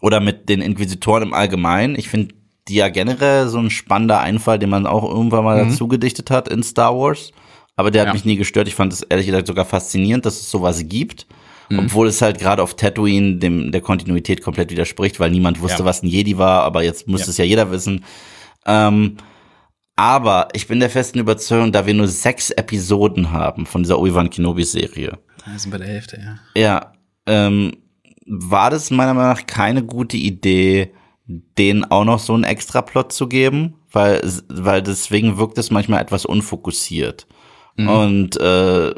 oder mit den Inquisitoren im Allgemeinen. Ich finde die ja generell so ein spannender Einfall, den man auch irgendwann mal mhm. dazu gedichtet hat in Star Wars. Aber der hat mich nie gestört. Ich fand es ehrlich gesagt sogar faszinierend, dass es sowas gibt. Mhm. Obwohl es halt gerade auf Tatooine dem, der Kontinuität komplett widerspricht, weil niemand wusste, ja. was ein Jedi war, aber jetzt muss ja. es ja jeder wissen. Ähm, aber ich bin der festen Überzeugung, da wir nur sechs Episoden haben von dieser Obi-Wan Kenobi-Serie. Da sind bei der Hälfte, ja. Ja, ähm, war das meiner Meinung nach keine gute Idee, denen auch noch so einen Extra-Plot zu geben, weil, weil deswegen wirkt es manchmal etwas unfokussiert. Mhm. Und äh,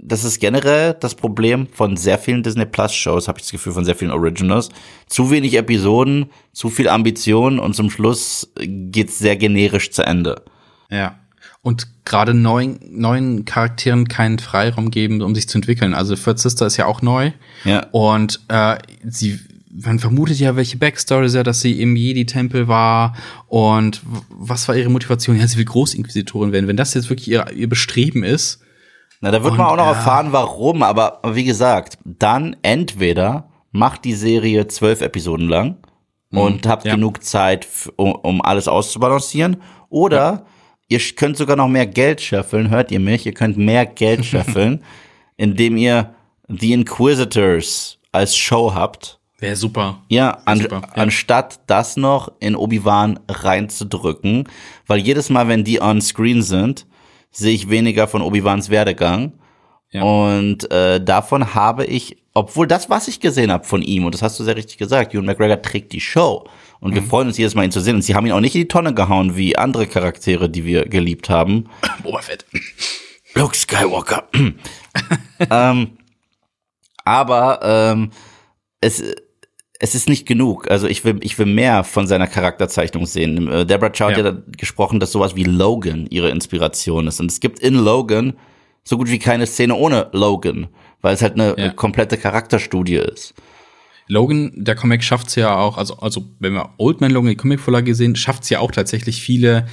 das ist generell das Problem von sehr vielen Disney Plus Shows, habe ich das Gefühl, von sehr vielen Originals. Zu wenig Episoden, zu viel Ambition und zum Schluss geht's sehr generisch zu Ende. Ja. Und gerade neuen, neuen Charakteren keinen Freiraum geben, um sich zu entwickeln. Also Third Sister ist ja auch neu. Ja. Und äh, sie man vermutet ja, welche Backstory ist ja, dass sie im Jedi-Tempel war und was war ihre Motivation? Ja, sie will Großinquisitorin werden. Wenn das jetzt wirklich ihr, ihr Bestreben ist, na, da wird und, man auch noch ja. erfahren, warum, aber wie gesagt, dann entweder macht die Serie zwölf Episoden lang mhm, und habt ja. genug Zeit, um, um, alles auszubalancieren, oder ja. ihr könnt sogar noch mehr Geld scheffeln, hört ihr mich? Ihr könnt mehr Geld scheffeln, indem ihr The Inquisitors als Show habt. Wäre super. Ja, an, super. ja, anstatt das noch in Obi-Wan reinzudrücken, weil jedes Mal, wenn die on screen sind, sehe ich weniger von Obi-Wans Werdegang. Ja. Und äh, davon habe ich, obwohl das, was ich gesehen habe von ihm, und das hast du sehr richtig gesagt, Ewan McGregor trägt die Show. Und mhm. wir freuen uns jedes Mal, ihn zu sehen. Und sie haben ihn auch nicht in die Tonne gehauen, wie andere Charaktere, die wir geliebt haben. Boba Fett. Luke Skywalker. ähm, aber ähm, es es ist nicht genug. Also ich will, ich will mehr von seiner Charakterzeichnung sehen. Äh, Deborah Chow ja. hat ja gesprochen, dass sowas wie Logan ihre Inspiration ist. Und es gibt in Logan so gut wie keine Szene ohne Logan, weil es halt eine ja. komplette Charakterstudie ist. Logan, der Comic schafft's ja auch, also, also wenn wir Old Man Logan die Comicvorlage sehen, schafft's ja auch tatsächlich viele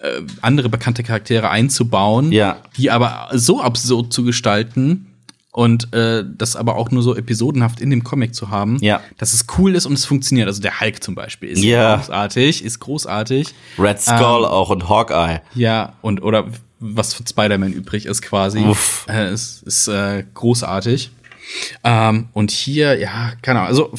äh, andere bekannte Charaktere einzubauen, ja. die aber so absurd zu gestalten, und äh, das aber auch nur so episodenhaft in dem Comic zu haben, ja. dass es cool ist und es funktioniert. Also der Hulk zum Beispiel ist ja. großartig, ist großartig. Red Skull ähm, auch und Hawkeye. Ja, und oder was von Spider-Man übrig ist quasi. Uff. Äh, ist ist äh, großartig. Ähm, und hier, ja, keine Ahnung, also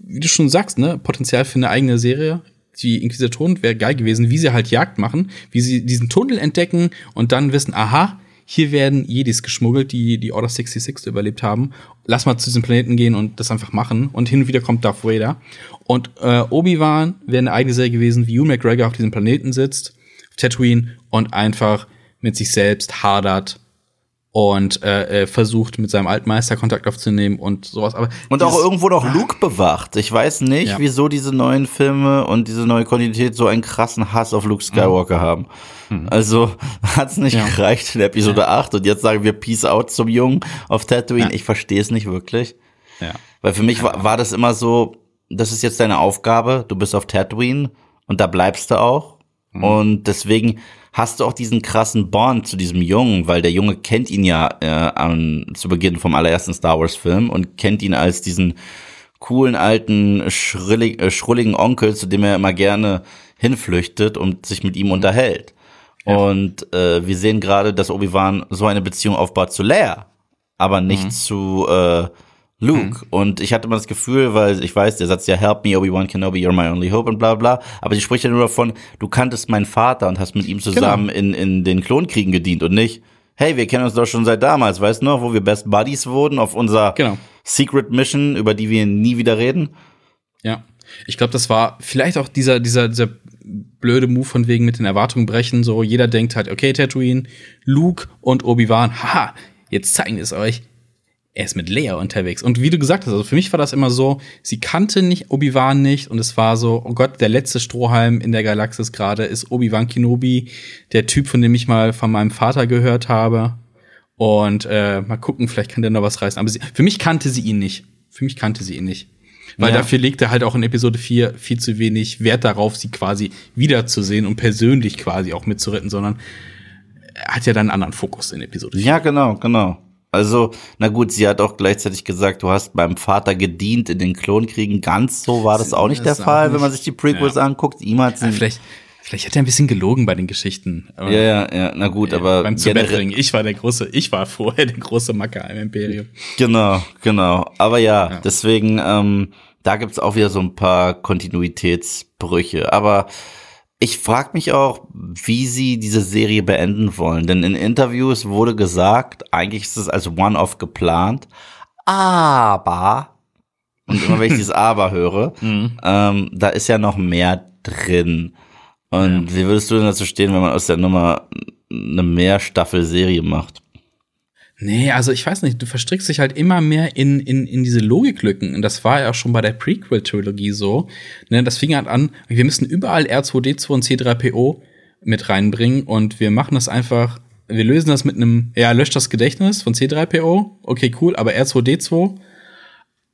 wie du schon sagst, ne, Potenzial für eine eigene Serie. Die Inquisitoren wäre geil gewesen, wie sie halt Jagd machen, wie sie diesen Tunnel entdecken und dann wissen, aha, hier werden Jedis geschmuggelt, die die Order 66 überlebt haben. Lass mal zu diesem Planeten gehen und das einfach machen. Und hin und wieder kommt Darth Vader. Und äh, Obi-Wan wäre eine eigene Serie gewesen, wie Hugh McGregor auf diesem Planeten sitzt, auf Tatooine, und einfach mit sich selbst hadert und äh, äh, versucht mit seinem alten Meister Kontakt aufzunehmen und sowas. Aber und auch irgendwo noch Luke bewacht. Ich weiß nicht, ja. wieso diese neuen Filme und diese neue Kontinuität so einen krassen Hass auf Luke Skywalker mhm. haben. Mhm. Also hat's nicht ja. gereicht in Episode ja. 8 und jetzt sagen wir Peace out zum Jungen auf Tatooine. Ich verstehe es nicht wirklich. Ja. Weil für mich war, war das immer so, das ist jetzt deine Aufgabe, du bist auf Tatooine und da bleibst du auch. Mhm. Und deswegen hast du auch diesen krassen Bond zu diesem Jungen, weil der Junge kennt ihn ja äh, an, zu Beginn vom allerersten Star Wars Film und kennt ihn als diesen coolen alten schrillig, äh, schrulligen Onkel, zu dem er immer gerne hinflüchtet und sich mit ihm unterhält. Ja. Und äh, wir sehen gerade, dass Obi-Wan so eine Beziehung aufbaut zu Leia, aber nicht mhm. zu äh, Luke. Mhm. Und ich hatte immer das Gefühl, weil ich weiß, der Satz ja, help me, Obi-Wan Kenobi, you're my only hope und bla bla. Aber sie spricht ja nur davon, du kanntest meinen Vater und hast mit ihm zusammen genau. in, in den Klonkriegen gedient und nicht, hey, wir kennen uns doch schon seit damals, weißt du noch, wo wir Best Buddies wurden auf unserer genau. Secret Mission, über die wir nie wieder reden. Ja. Ich glaube, das war vielleicht auch dieser, dieser, dieser blöde Move von wegen mit den Erwartungen brechen. So, jeder denkt halt, okay, Tatooine, Luke und Obi-Wan, haha, jetzt zeigen wir es euch er ist mit Leia unterwegs. Und wie du gesagt hast, also für mich war das immer so, sie kannte nicht Obi-Wan nicht und es war so, oh Gott, der letzte Strohhalm in der Galaxis gerade ist Obi-Wan Kenobi, der Typ, von dem ich mal von meinem Vater gehört habe. Und äh, mal gucken, vielleicht kann der noch was reißen. Aber sie, für mich kannte sie ihn nicht. Für mich kannte sie ihn nicht. Weil ja. dafür legt er halt auch in Episode 4 viel zu wenig Wert darauf, sie quasi wiederzusehen und persönlich quasi auch mitzuretten, sondern er hat ja dann einen anderen Fokus in Episode 4. Ja, genau, genau. Also, na gut, sie hat auch gleichzeitig gesagt, du hast beim Vater gedient in den Klonkriegen. Ganz so war das auch nicht das der Fall, nicht. wenn man sich die Prequels ja. anguckt. Ihm hat ja, vielleicht, vielleicht hat er ein bisschen gelogen bei den Geschichten. Aber, ja, ja, ja, na gut, ja, aber beim generell, ich war der große, ich war vorher der große Macker im Imperium. Genau, genau. Aber ja, ja. deswegen, ähm, da gibt's auch wieder so ein paar Kontinuitätsbrüche. Aber ich frage mich auch, wie sie diese Serie beenden wollen. Denn in Interviews wurde gesagt, eigentlich ist es als One-Off geplant, aber, und immer wenn ich dieses Aber höre, mhm. ähm, da ist ja noch mehr drin. Und ja. wie würdest du denn dazu stehen, wenn man aus der Nummer eine Mehrstaffel-Serie macht? Nee, also ich weiß nicht, du verstrickst dich halt immer mehr in, in, in diese Logiklücken. Und das war ja auch schon bei der Prequel-Trilogie so. Ne, das fing halt an, wir müssen überall R2D2 und C3PO mit reinbringen und wir machen das einfach, wir lösen das mit einem, ja, löscht das Gedächtnis von C3PO, okay, cool, aber R2D2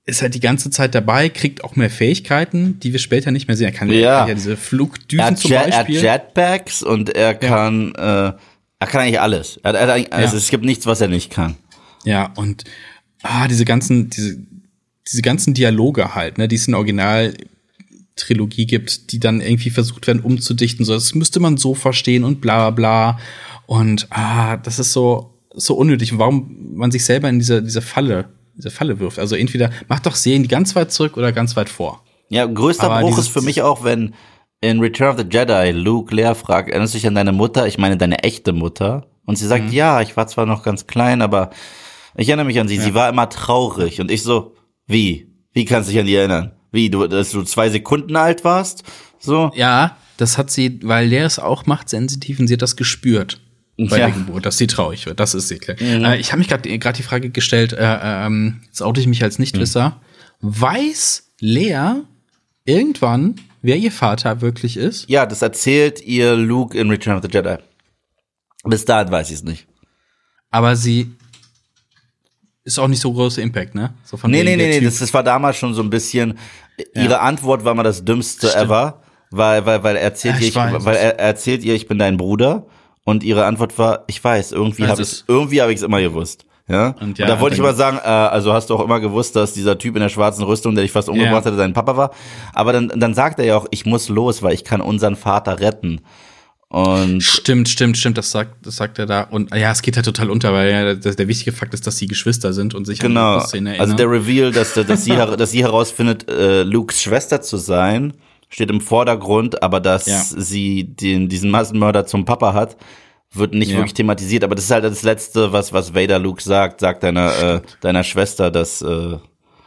ist halt die ganze Zeit dabei, kriegt auch mehr Fähigkeiten, die wir später nicht mehr sehen. Er kann ja, ja diese Flugdüsen zum Beispiel. Er hat Jetpacks und er kann ja. äh, er kann eigentlich alles. Er, er, also ja. es gibt nichts, was er nicht kann. Ja, und ah, diese ganzen, diese, diese ganzen Dialoge halt, ne, die es in Original Trilogie gibt, die dann irgendwie versucht werden umzudichten, so das müsste man so verstehen und bla bla. Und ah, das ist so, so unnötig. Warum man sich selber in diese, diese Falle, diese Falle wirft. Also entweder macht doch Serien ganz weit zurück oder ganz weit vor. Ja, größter Aber Bruch ist für mich auch, wenn in Return of the Jedi Luke Leia fragt, erinnerst du dich an deine Mutter? Ich meine deine echte Mutter. Und sie sagt, mhm. ja, ich war zwar noch ganz klein, aber ich erinnere mich an sie. Ja. Sie war immer traurig. Und ich so, wie? Wie kannst du dich an die erinnern? Wie, du, dass du zwei Sekunden alt warst? So? Ja, das hat sie, weil Leia ist auch machtsensitiv und sie hat das gespürt bei ja. der Geburt, dass sie traurig wird. Das ist sie klar. Mhm. Äh, ich habe mich gerade die Frage gestellt, äh, ähm, jetzt oute ich mich als Nichtwisser. Mhm. Weiß Lea irgendwann, wer ihr Vater wirklich ist? Ja, das erzählt ihr Luke in Return of the Jedi. Bis dahin weiß ich es nicht. Aber sie ist auch nicht so großer Impact, ne? So von nee, nee, nee, nee, das, das war damals schon so ein bisschen, ja. ihre Antwort war mal das dümmste Stimmt. ever, weil, weil, weil er erzählt ja, ihr, ich, weil er erzählt ihr, ich bin dein Bruder und ihre Antwort war, ich weiß, irgendwie habe ich irgendwie habe ich es immer gewusst. Ja? Und, ja, und da wollte ich aber sagen, äh, also hast du auch immer gewusst, dass dieser Typ in der schwarzen Rüstung, der dich fast umgebracht ja. hatte, dein Papa war. Aber dann, dann sagt er ja auch, ich muss los, weil ich kann unseren Vater retten. Und stimmt, stimmt, stimmt, das sagt, das sagt er da. Und ja, es geht halt total unter, weil ja, der, der wichtige Fakt ist, dass sie Geschwister sind und sich genau. an die Szene erinnern. Also der Reveal, dass, dass, sie, dass sie herausfindet, äh, Lukes Schwester zu sein, steht im Vordergrund, aber dass ja. sie den, diesen Massenmörder zum Papa hat, wird nicht ja. wirklich thematisiert, aber das ist halt das Letzte, was, was Vader Luke sagt, sagt deiner, äh, deiner Schwester, dass äh,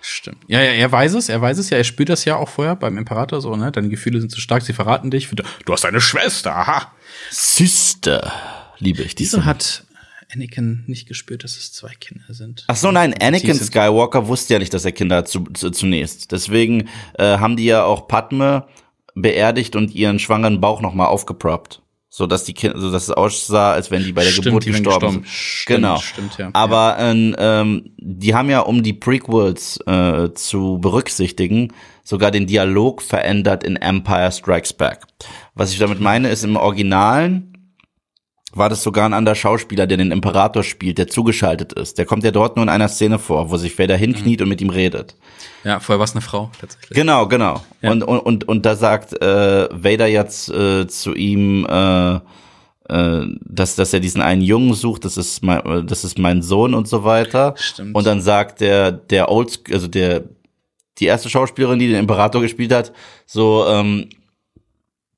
Stimmt. Ja, ja, er weiß es, er weiß es ja, er spürt das ja auch vorher beim Imperator so, ne? Deine Gefühle sind zu stark, sie verraten dich. Du hast eine Schwester, aha. Sister, liebe ich diese. Wieso hat Anakin nicht gespürt, dass es zwei Kinder sind? Ach so, nein, Anakin Skywalker wusste ja nicht, dass er Kinder hat zu, zu, zunächst. Deswegen äh, haben die ja auch Padme beerdigt und ihren schwangeren Bauch nochmal aufgeproppt so dass die Kinder, so dass es aussah, als wenn die bei der stimmt, Geburt gestorben sind. Stimmt, genau. Stimmt, ja. Aber ja. ähm, die haben ja, um die Prequels äh, zu berücksichtigen, sogar den Dialog verändert in Empire Strikes Back. Was ich damit meine, ist im Originalen war das sogar ein anderer Schauspieler, der den Imperator spielt, der zugeschaltet ist. Der kommt ja dort nur in einer Szene vor, wo sich Vader hinkniet mhm. und mit ihm redet. Ja, vorher war es eine Frau tatsächlich. Genau, genau. Ja. Und, und, und, und da sagt äh, Vader jetzt äh, zu ihm, äh, äh, dass, dass er diesen einen Jungen sucht, das ist mein, das ist mein Sohn und so weiter. Stimmt. Und dann sagt der, der Old, also der, die erste Schauspielerin, die den Imperator gespielt hat, so, ähm,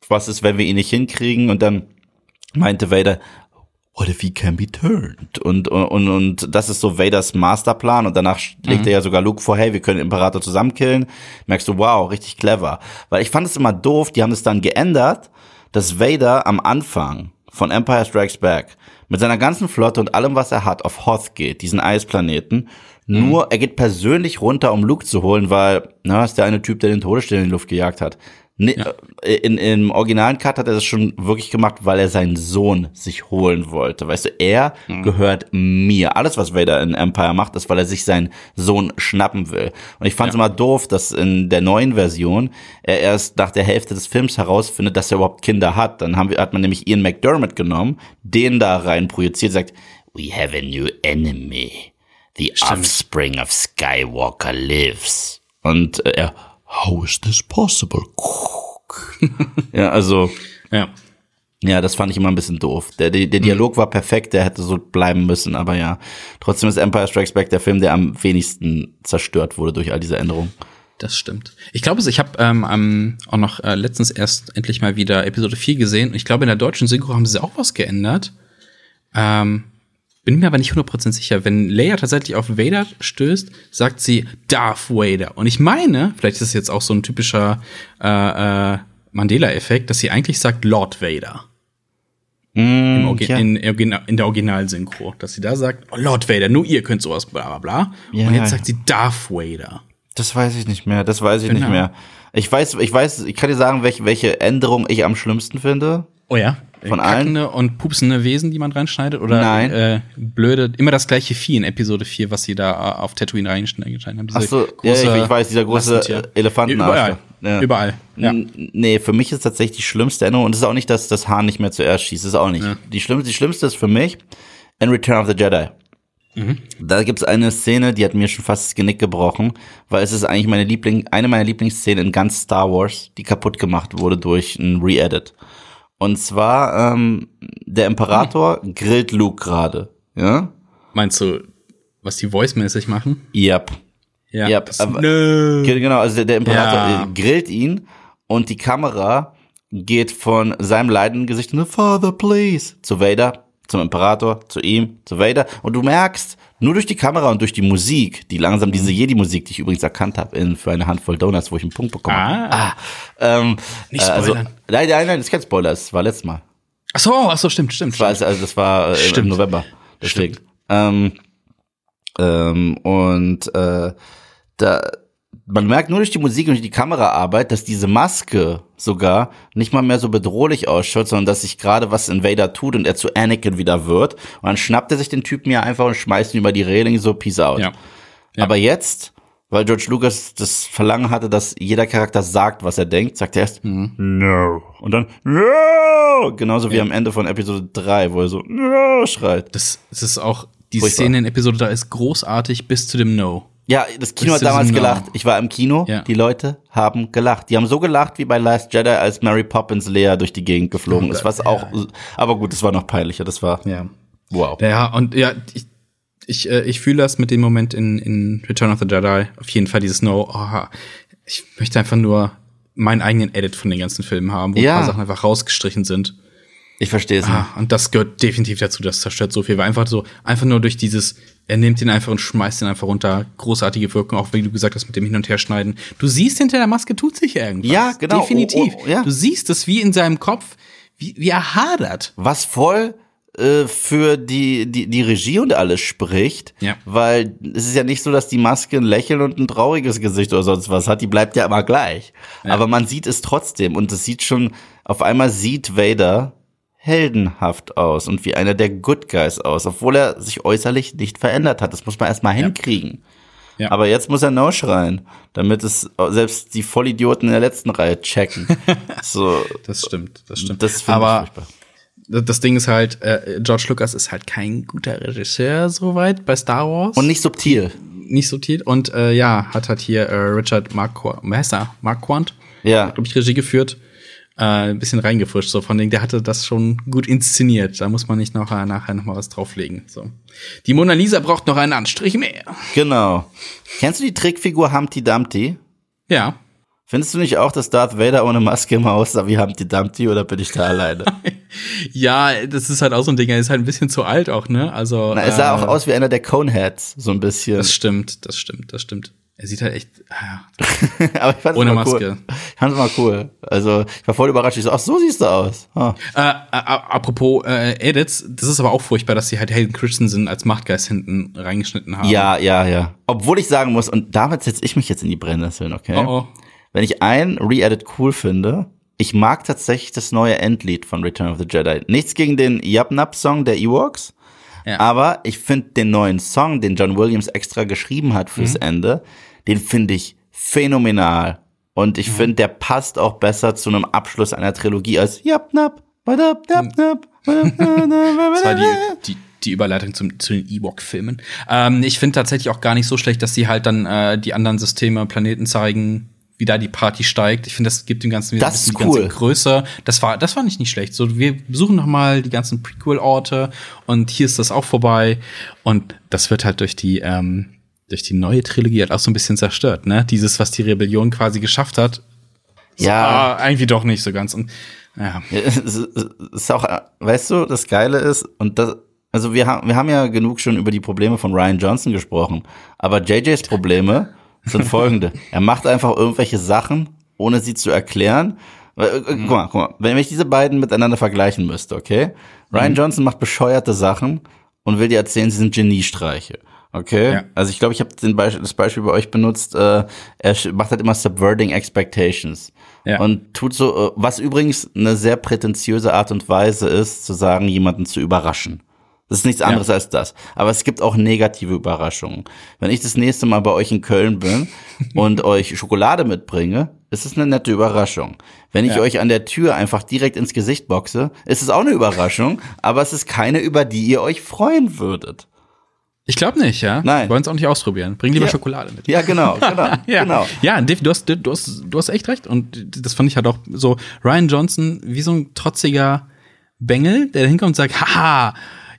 was ist, wenn wir ihn nicht hinkriegen? Und dann meinte Vader, what if he can be turned? Und, und, und das ist so Vaders Masterplan und danach legt er ja sogar Luke vor, hey, wir können den Imperator zusammenkillen. Merkst du, wow, richtig clever. Weil ich fand es immer doof, die haben es dann geändert, dass Vader am Anfang von Empire Strikes Back mit seiner ganzen Flotte und allem, was er hat, auf Hoth geht, diesen Eisplaneten. Nur, er geht persönlich runter, um Luke zu holen, weil, na, ist der eine Typ, der den Todesstern in die Luft gejagt hat. Nee, äh, in, Im originalen Cut hat er das schon wirklich gemacht, weil er seinen Sohn sich holen wollte. Weißt du, er gehört mir. Alles, was Vader in Empire macht, ist, weil er sich seinen Sohn schnappen will. Und ich fand es immer doof, dass in der neuen Version er erst nach der Hälfte des Films herausfindet, dass er überhaupt Kinder hat. Dann haben wir, hat man nämlich Ian McDermott genommen, den da rein projiziert, sagt, We have a new enemy. The offspring of Skywalker lives. Und äh, er, how is this possible? ja, also, Ja. ja, das fand ich immer ein bisschen doof. Der, der, der Dialog war perfekt, der hätte so bleiben müssen, aber ja. Trotzdem ist Empire Strikes Back der Film, der am wenigsten zerstört wurde durch all diese Änderungen. Das stimmt. Ich glaube, ich habe ähm, ähm, auch noch äh, letztens erst endlich mal wieder Episode 4 gesehen. Und ich glaube, in der deutschen Synchro haben sie auch was geändert. Ähm, bin mir aber nicht 100% sicher. Wenn Leia tatsächlich auf Vader stößt, sagt sie Darth Vader. Und ich meine, vielleicht ist es jetzt auch so ein typischer äh, äh, Mandela-Effekt, dass sie eigentlich sagt Lord Vader. Orgi ja. in, in, der Originalsynchro. Dass sie da sagt, oh, Lord Vader, nur ihr könnt sowas, bla bla bla. Ja. Und jetzt sagt sie Darth Vader. Das weiß ich nicht mehr, das weiß ich nicht Genau. mehr. Ich weiß, ich weiß, ich kann dir sagen, welche, welche Änderung ich am schlimmsten finde. Oh ja. Von allen? Kackende und pupsende Wesen, die man reinschneidet? Oder Nein. Äh, blöde, immer das gleiche Vieh in Episode 4, was sie da äh, auf Tatooine reinschneiden haben. Diese Ach so, ja, ich, ich weiß, dieser große. Elefantenarsch. Überall. Ja. Überall. Ja. Nee, für mich ist tatsächlich die schlimmste Änderung, und es ist auch nicht, dass das Hahn nicht mehr zuerst schießt, das ist auch nicht. Die, schlimmste, die schlimmste ist für mich in Return of the Jedi. Mhm. Da gibt's eine Szene, die hat mir schon fast das Genick gebrochen, weil es ist eigentlich meine Liebling, eine meiner Lieblingsszenen in ganz Star Wars, die kaputt gemacht wurde durch ein Re-Edit. Und zwar, ähm, der Imperator Mhm. grillt Luke gerade, ja? Meinst du, was die voice-mäßig machen? Yep. Ja. Das, aber- nö. Ge- Genau, also der, der Imperator Ja. äh, grillt ihn und die Kamera geht von seinem leidenden Gesicht, "No, Father, please, zu Vader, zum Imperator, zu ihm, zu Vader. Und du merkst, nur durch die Kamera und durch die Musik, die langsam diese Jedi-Musik, die ich übrigens erkannt habe, in für eine Handvoll Donuts, wo ich einen Punkt bekomme. Ah. Ähm, Nicht äh, also, spoilern. nein, nein, nein, das ist kein Spoiler, das war letztes Mal. Ach so, ach so, stimmt, stimmt. Das war, also das war äh, im- im Stimmt. November. Deswegen. Ähm, ähm, und äh, da man merkt nur durch die Musik und durch die Kameraarbeit, dass diese Maske sogar nicht mal mehr so bedrohlich ausschaut, sondern dass sich gerade was in Vader tut und er zu Anakin wieder wird. Und dann schnappt er sich den Typen ja einfach und schmeißt ihn über die Reling so Peace out. Ja. Ja. Aber jetzt, weil George Lucas das Verlangen hatte, dass jeder Charakter sagt, was er denkt, sagt er erst Mhm. No. Und dann No. Genauso wie am Ende von Episode 3, wo er so No schreit. Das, das ist auch, die Furchtbar. Szene in Episode 3 ist großartig bis zu dem No. Ja, das Kino hat damals gelacht. Ich war im Kino, Ja. die Leute haben gelacht. Die haben so gelacht wie bei Last Jedi, als Mary Poppins Leia durch die Gegend geflogen ist. Was auch, aber gut, das war noch peinlicher. Das war, Ja. wow. Ja, und ja, ich, ich, äh, ich fühle das mit dem Moment in, in Return of the Jedi. Auf jeden Fall dieses No. Oh, ich möchte einfach nur meinen eigenen Edit von den ganzen Filmen haben, wo Ja. ein paar Sachen einfach rausgestrichen sind. Ich verstehe es nicht. Ah, und das gehört definitiv dazu, das zerstört so viel. Weil einfach so, einfach nur durch dieses, er nimmt ihn einfach und schmeißt ihn einfach runter. Großartige Wirkung, auch wie du gesagt hast, mit dem Hin- und Herschneiden. Du siehst hinter der Maske tut sich irgendwas. Ja, genau. Definitiv. Oh, oh, ja. Du siehst es wie in seinem Kopf, wie, wie er hadert. Was voll äh, für die, die, die Regie und alles spricht, Ja. weil es ist ja nicht so, dass die Maske ein Lächeln und ein trauriges Gesicht oder sonst was hat, die bleibt ja immer gleich. Aber man sieht es trotzdem und es sieht schon, auf einmal sieht Vader heldenhaft aus und wie einer der Good Guys aus, obwohl er sich äußerlich nicht verändert hat. Das muss man erstmal hinkriegen. Ja. Aber jetzt muss er No schreien, damit es selbst die Vollidioten in der letzten Reihe checken. so, Das stimmt, das stimmt. das ich Aber furchtbar. das Ding ist halt, äh, George Lucas ist halt kein guter Regisseur soweit bei Star Wars. Und nicht subtil. nicht sortiert. Und äh, ja, hat halt hier äh, Richard Marquand, wer heißt er? Marquand, Ja. glaube ich, Regie geführt. Äh, ein bisschen reingefuscht. So von dem, der hatte das schon gut inszeniert. Da muss man nicht noch, äh, nachher noch mal was drauflegen. So. Die Mona Lisa braucht noch einen Anstrich mehr. Genau. Kennst du die Trickfigur Humpty Dumpty? Ja. Findest du nicht auch, dass Darth Vader ohne Maske immer aussah wie Humpty Dumpty oder bin ich da alleine? ja, das ist halt auch so ein Ding, er ist halt ein bisschen zu alt auch, ne? Also. Na, er sah äh, auch aus wie einer der Coneheads, so ein bisschen. Das stimmt, das stimmt, das stimmt. Er sieht halt echt, ah, ja. Aber ich fand's Ohne mal Maske. Cool. Ich fand's mal cool. Also, ich war voll überrascht. Ich so, ach, so siehst du aus. Ah. Äh, äh, apropos äh, Edits, das ist aber auch furchtbar, dass sie halt Hayden Christensen als Machtgeist hinten reingeschnitten haben. Ja, ja, ja. Obwohl ich sagen muss, und damit setze ich mich jetzt in die Brennnesseln, okay? Oh, oh. Wenn ich ein Re-Edit cool finde, ich mag tatsächlich das neue Endlied von Return of the Jedi. Nichts gegen den Yap-Nap-Song der Ewoks, ja. aber ich finde den neuen Song, den John Williams extra geschrieben hat fürs mhm. Ende, den finde ich phänomenal. Und ich mhm. finde, der passt auch besser zu einem Abschluss einer Trilogie als Yap Nap. Das war die, die, die Überleitung zum, zu den Ewok-Filmen. Ähm, ich finde tatsächlich auch gar nicht so schlecht, dass sie halt dann äh, die anderen Systeme, Planeten zeigen, wie da die Party steigt. Ich finde, das gibt dem Ganzen wieder das ein bisschen cool. Größe. Das war, das fand ich nicht schlecht. So, wir besuchen noch mal die ganzen Prequel-Orte und hier ist das auch vorbei. Und das wird halt durch die ähm, durch die neue Trilogie halt auch so ein bisschen zerstört, ne? Dieses, was die Rebellion quasi geschafft hat. Ja. So, irgendwie doch nicht so ganz. Und, ja. ist auch, weißt du, das Geile ist, und das, also wir haben, wir haben ja genug schon über die Probleme von Ryan Johnson gesprochen. Aber JJs Probleme sind folgende. er macht einfach irgendwelche Sachen, ohne sie zu erklären. Äh, guck mal, guck mal, wenn ich diese beiden miteinander vergleichen müsste, okay? Ryan mhm. Johnson macht bescheuerte Sachen und will dir erzählen, sie sind Geniestreiche. Okay. Ja. Also ich glaube, ich habe Be das Beispiel bei euch benutzt. Äh, er macht halt immer subverting expectations. Ja. Und tut so, äh, was übrigens eine sehr prätentiöse Art und Weise ist, zu sagen, jemanden zu überraschen. Das ist nichts anderes ja. als das. Aber es gibt auch negative Überraschungen. Wenn ich das nächste Mal bei euch in Köln bin und euch Schokolade mitbringe, ist es eine nette Überraschung. Wenn ich ja. euch an der Tür einfach direkt ins Gesicht boxe, ist es auch eine Überraschung, aber es ist keine, über die ihr euch freuen würdet. Ich glaube nicht, ja. Nein. Wir wollen es auch nicht ausprobieren. Bring lieber ja. Schokolade mit. Ja, genau, genau. ja. genau. Ja, Dave, du hast, du, hast, du hast echt recht. Und das fand ich halt auch so, Ryan Johnson, wie so ein trotziger Bengel, der da hinkommt und sagt, haha,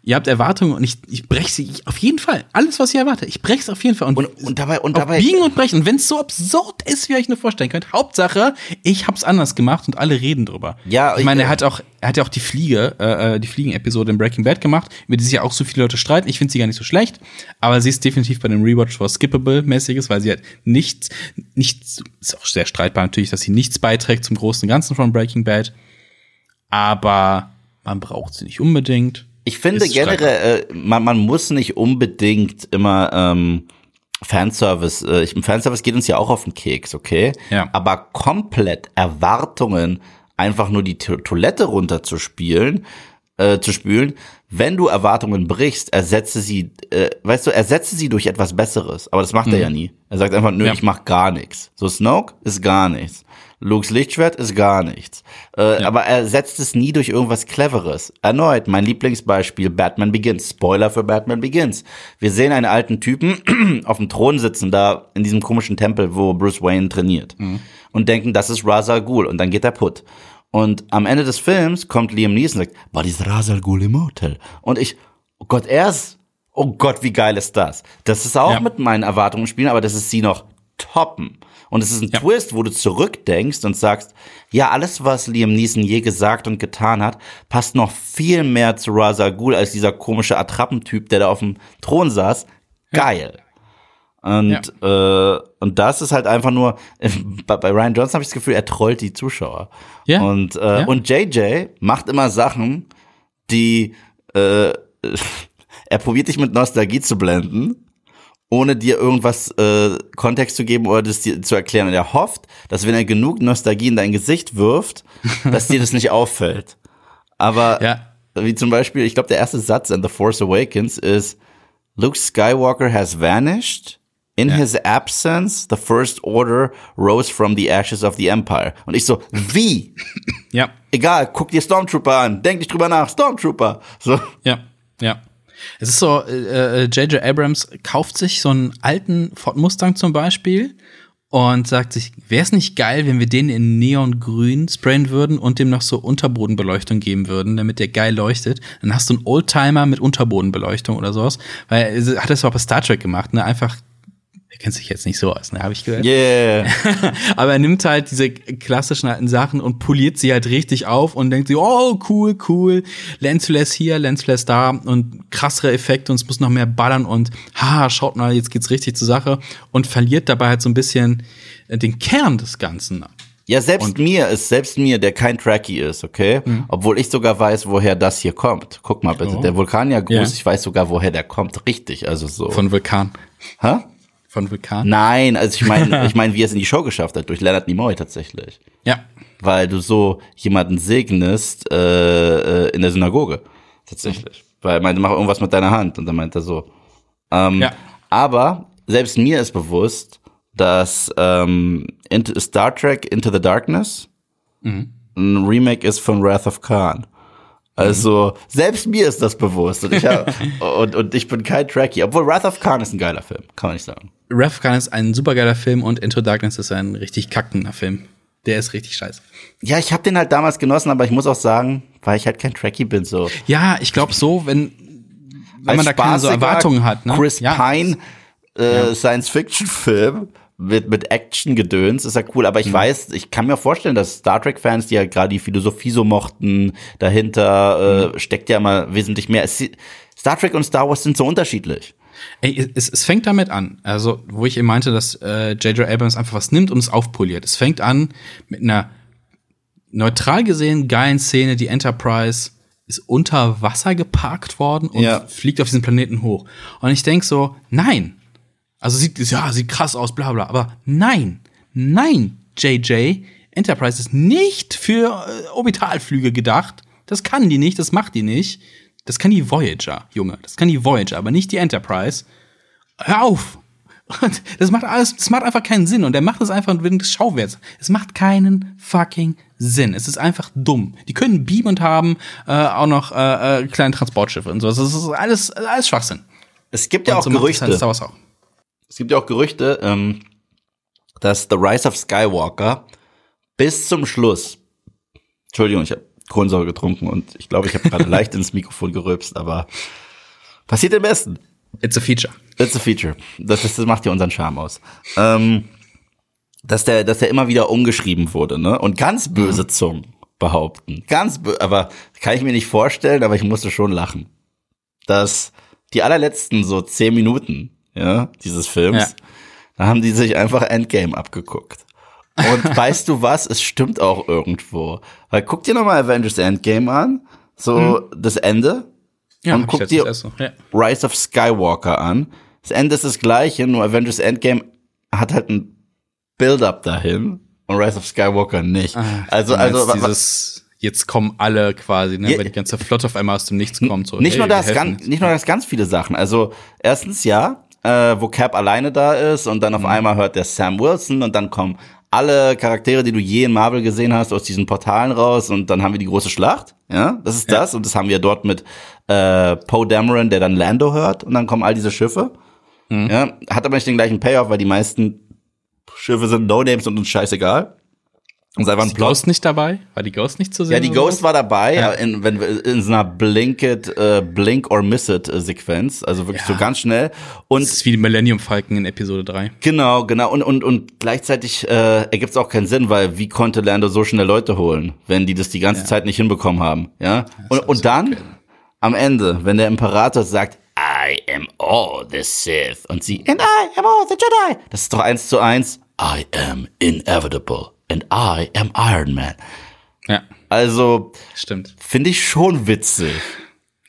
ihr habt Erwartungen und ich, ich breche sie ich, auf jeden Fall. Alles, was ihr erwartet, ich breche es auf jeden Fall. Und, und, und dabei, und dabei. Biegen und brechen. Wenn es so absurd ist, wie ihr euch nur vorstellen könnt. Hauptsache, ich hab's anders gemacht und alle reden drüber. Ja, ich meine, er hat auch, er hat ja auch die Fliege, äh, äh, die Fliegen-Episode in Breaking Bad gemacht, über die sich ja auch so viele Leute streiten. Ich finde sie gar nicht so schlecht, aber sie ist definitiv bei dem Rewatch was skippable-mäßiges, weil sie halt nichts, nichts, ist auch sehr streitbar natürlich, dass sie nichts beiträgt zum großen und Ganzen von Breaking Bad. Aber man braucht sie nicht unbedingt. Ich finde generell, äh, man, man muss nicht unbedingt immer ähm, Fanservice, äh, ich, Fanservice geht uns ja auch auf den Keks, okay? Ja. Aber komplett Erwartungen, einfach nur die to Toilette runterzuspielen, äh, zu spülen, wenn du Erwartungen brichst, ersetze sie, äh, weißt du, ersetze sie durch etwas Besseres. Aber das macht mhm. er ja nie. Er sagt einfach, nö, ja. ich mach gar nichts. So Snoke ist gar nichts. Lukes Lichtschwert ist gar nichts. Äh, ja. Aber er setzt es nie durch irgendwas Cleveres. Erneut, mein Lieblingsbeispiel, Batman Begins. Spoiler für Batman Begins. Wir sehen einen alten Typen auf dem Thron sitzen, da in diesem komischen Tempel, wo Bruce Wayne trainiert. Mhm. Und denken, das ist Ra's al Ghul. Und dann geht er putt. Und am Ende des Films kommt Liam Neeson und sagt, but is Ra's al Ghul immortal? Und ich, oh Gott, er ist, oh Gott, wie geil ist das? Das ist auch ja. mit meinen Erwartungen spielen, aber das ist sie noch toppen. Und es ist ein ja. Twist, wo du zurückdenkst und sagst, ja, alles, was Liam Neeson je gesagt und getan hat, passt noch viel mehr zu al Ghul als dieser komische Attrappentyp, der da auf dem Thron saß. Geil. Ja. Und, ja. äh, und das ist halt einfach nur, bei, bei Ryan Johnson habe ich das Gefühl, er trollt die Zuschauer. Ja. Und, äh, ja. und JJ macht immer Sachen, die, äh, er probiert dich mit Nostalgie zu blenden ohne dir irgendwas äh, Kontext zu geben oder das dir zu erklären. Und er hofft, dass wenn er genug Nostalgie in dein Gesicht wirft, dass dir das nicht auffällt. Aber ja. wie zum Beispiel, ich glaube, der erste Satz in The Force Awakens ist, Luke Skywalker has vanished. In ja. his absence, the First Order rose from the ashes of the Empire. Und ich so, wie? Ja. Egal, guck dir Stormtrooper an, denk nicht drüber nach, Stormtrooper. So. Ja, ja. Es ist so, J.J. Äh, äh Abrams kauft sich so einen alten Ford Mustang zum Beispiel und sagt sich, wäre es nicht geil, wenn wir den in Neongrün sprayen würden und dem noch so Unterbodenbeleuchtung geben würden, damit der geil leuchtet. Dann hast du einen Oldtimer mit Unterbodenbeleuchtung oder sowas. Weil er hat das auch bei Star Trek gemacht, ne? Einfach er kennt sich jetzt nicht so aus, ne, habe ich gehört. Yeah. Aber er nimmt halt diese klassischen alten Sachen und poliert sie halt richtig auf und denkt sich, oh, cool, cool, Lensless hier, Lensless da und krassere Effekte und es muss noch mehr ballern und ha, schaut mal, jetzt geht's richtig zur Sache und verliert dabei halt so ein bisschen äh, den Kern des Ganzen. Ja, selbst und mir ist, selbst mir, der kein Tracky ist, okay? Mhm. Obwohl ich sogar weiß, woher das hier kommt. Guck mal bitte, oh. der Vulkanier-Gruß, yeah. ich weiß sogar, woher der kommt, richtig, also so. Von Vulkan. Hä? Von Vulkan? Nein, also ich meine, ich meine, wie er es in die Show geschafft hat, durch Leonard Nimoy tatsächlich. Ja. Weil du so jemanden segnest äh, äh in der Synagoge. Tatsächlich. Mhm. Weil er meinte, mach irgendwas mit deiner Hand. Und dann meint er so. Ähm, ja. Aber selbst mir ist bewusst, dass ähm, Star Trek Into the Darkness mhm. ein Remake ist von Wrath of Khan. Also, selbst mir ist das bewusst. Und ich, hab, und, und ich bin kein Trekkie. Obwohl Wrath of Khan ist ein geiler Film, kann man nicht sagen. Khan ist ein supergeiler Film und Into Darkness ist ein richtig kackender Film. Der ist richtig scheiße. Ja, ich habe den halt damals genossen, aber ich muss auch sagen, weil ich halt kein Trekkie bin, so. Ja, ich glaube so, wenn, wenn man da keine so Erwartungen hat. Ne? Chris ja. Pine äh, ja. Science-Fiction-Film mit, mit Action-Gedöns ist ja cool, aber ich mhm. weiß, ich kann mir vorstellen, dass Star Trek-Fans, die ja gerade die Philosophie so mochten, dahinter äh, mhm. steckt ja immer wesentlich mehr. Es, Star Trek und Star Wars sind so unterschiedlich. Ey, es, es fängt damit an, also wo ich eben meinte, dass J.J. Äh, Abrams einfach was nimmt und es aufpoliert. Es fängt an mit einer neutral gesehen geilen Szene, die Enterprise ist unter Wasser geparkt worden und ja. fliegt auf diesen Planeten hoch. Und ich denk so, nein, also sieht, ja, sieht krass aus, bla bla. Aber nein, nein, JJ, Enterprise ist nicht für äh, Orbitalflüge gedacht. Das kann die nicht, das macht die nicht. Das kann die Voyager, Junge. Das kann die Voyager, aber nicht die Enterprise. Hör auf! Das macht alles, das macht einfach keinen Sinn und er macht es einfach wegen des Schauwerts. Es macht keinen fucking Sinn. Es ist einfach dumm. Die können beamen und haben äh, auch noch äh, äh, kleine Transportschiffe und so. Das ist alles, alles Schwachsinn. Es gibt ja auch so Gerüchte. Halt auch es gibt ja auch Gerüchte, ähm, dass The Rise of Skywalker bis zum Schluss, Entschuldigung, ich habe Kohlensäure getrunken und ich glaube, ich habe gerade leicht ins Mikrofon gerülpst, aber passiert am besten. It's a feature. It's a feature. Das, das, das macht ja unseren Charme aus. Ähm, dass der, dass der immer wieder umgeschrieben wurde, ne? Und ganz böse mhm. Zungen behaupten. Ganz böse, aber kann ich mir nicht vorstellen, aber ich musste schon lachen. Dass die allerletzten so zehn Minuten ja, dieses Films, ja. da haben die sich einfach Endgame abgeguckt. Und weißt du was? Es stimmt auch irgendwo. Weil guck dir nochmal Avengers Endgame an, so mhm. das Ende. Ja, und guck dir so. ja. Rise of Skywalker an. Das Ende ist das gleiche, nur Avengers Endgame hat halt ein Build-up dahin und Rise of Skywalker nicht. Ah, also, also dieses jetzt kommen alle quasi, ne, ja, weil die ganze Flotte auf einmal aus dem Nichts kommt. So, nicht hey, nur das, ganz, nicht nur das, ganz viele Sachen. Also erstens ja, äh, wo Cap alleine da ist und dann auf mhm. einmal hört der Sam Wilson und dann kommen alle Charaktere, die du je in Marvel gesehen hast, aus diesen Portalen raus und dann haben wir die große Schlacht. Ja, das ist ja. das und das haben wir dort mit äh, Poe Dameron, der dann Lando hört und dann kommen all diese Schiffe. Mhm. Ja, hat aber nicht den gleichen Payoff, weil die meisten Schiffe sind No-Names und uns scheißegal. Und war ein Ghost nicht dabei? War die Ghost nicht zu sehen? Ja, die Ghost war dabei, ja. in, wenn, in so einer Blink it, äh, Blink or Miss it äh, Sequenz, also wirklich ja. so ganz schnell. Und das ist wie die Millennium Falcon in Episode 3. Genau, genau. Und, und, und gleichzeitig äh, ergibt es auch keinen Sinn, weil wie konnte Lando so schnell Leute holen, wenn die das die ganze ja. Zeit nicht hinbekommen haben? Ja. Und, und dann okay. am Ende, wenn der Imperator sagt, I am all the Sith und sie, and I am all the Jedi. Das ist doch eins zu eins. I am inevitable and I am Iron Man. Ja. Also, stimmt. Finde ich schon witzig.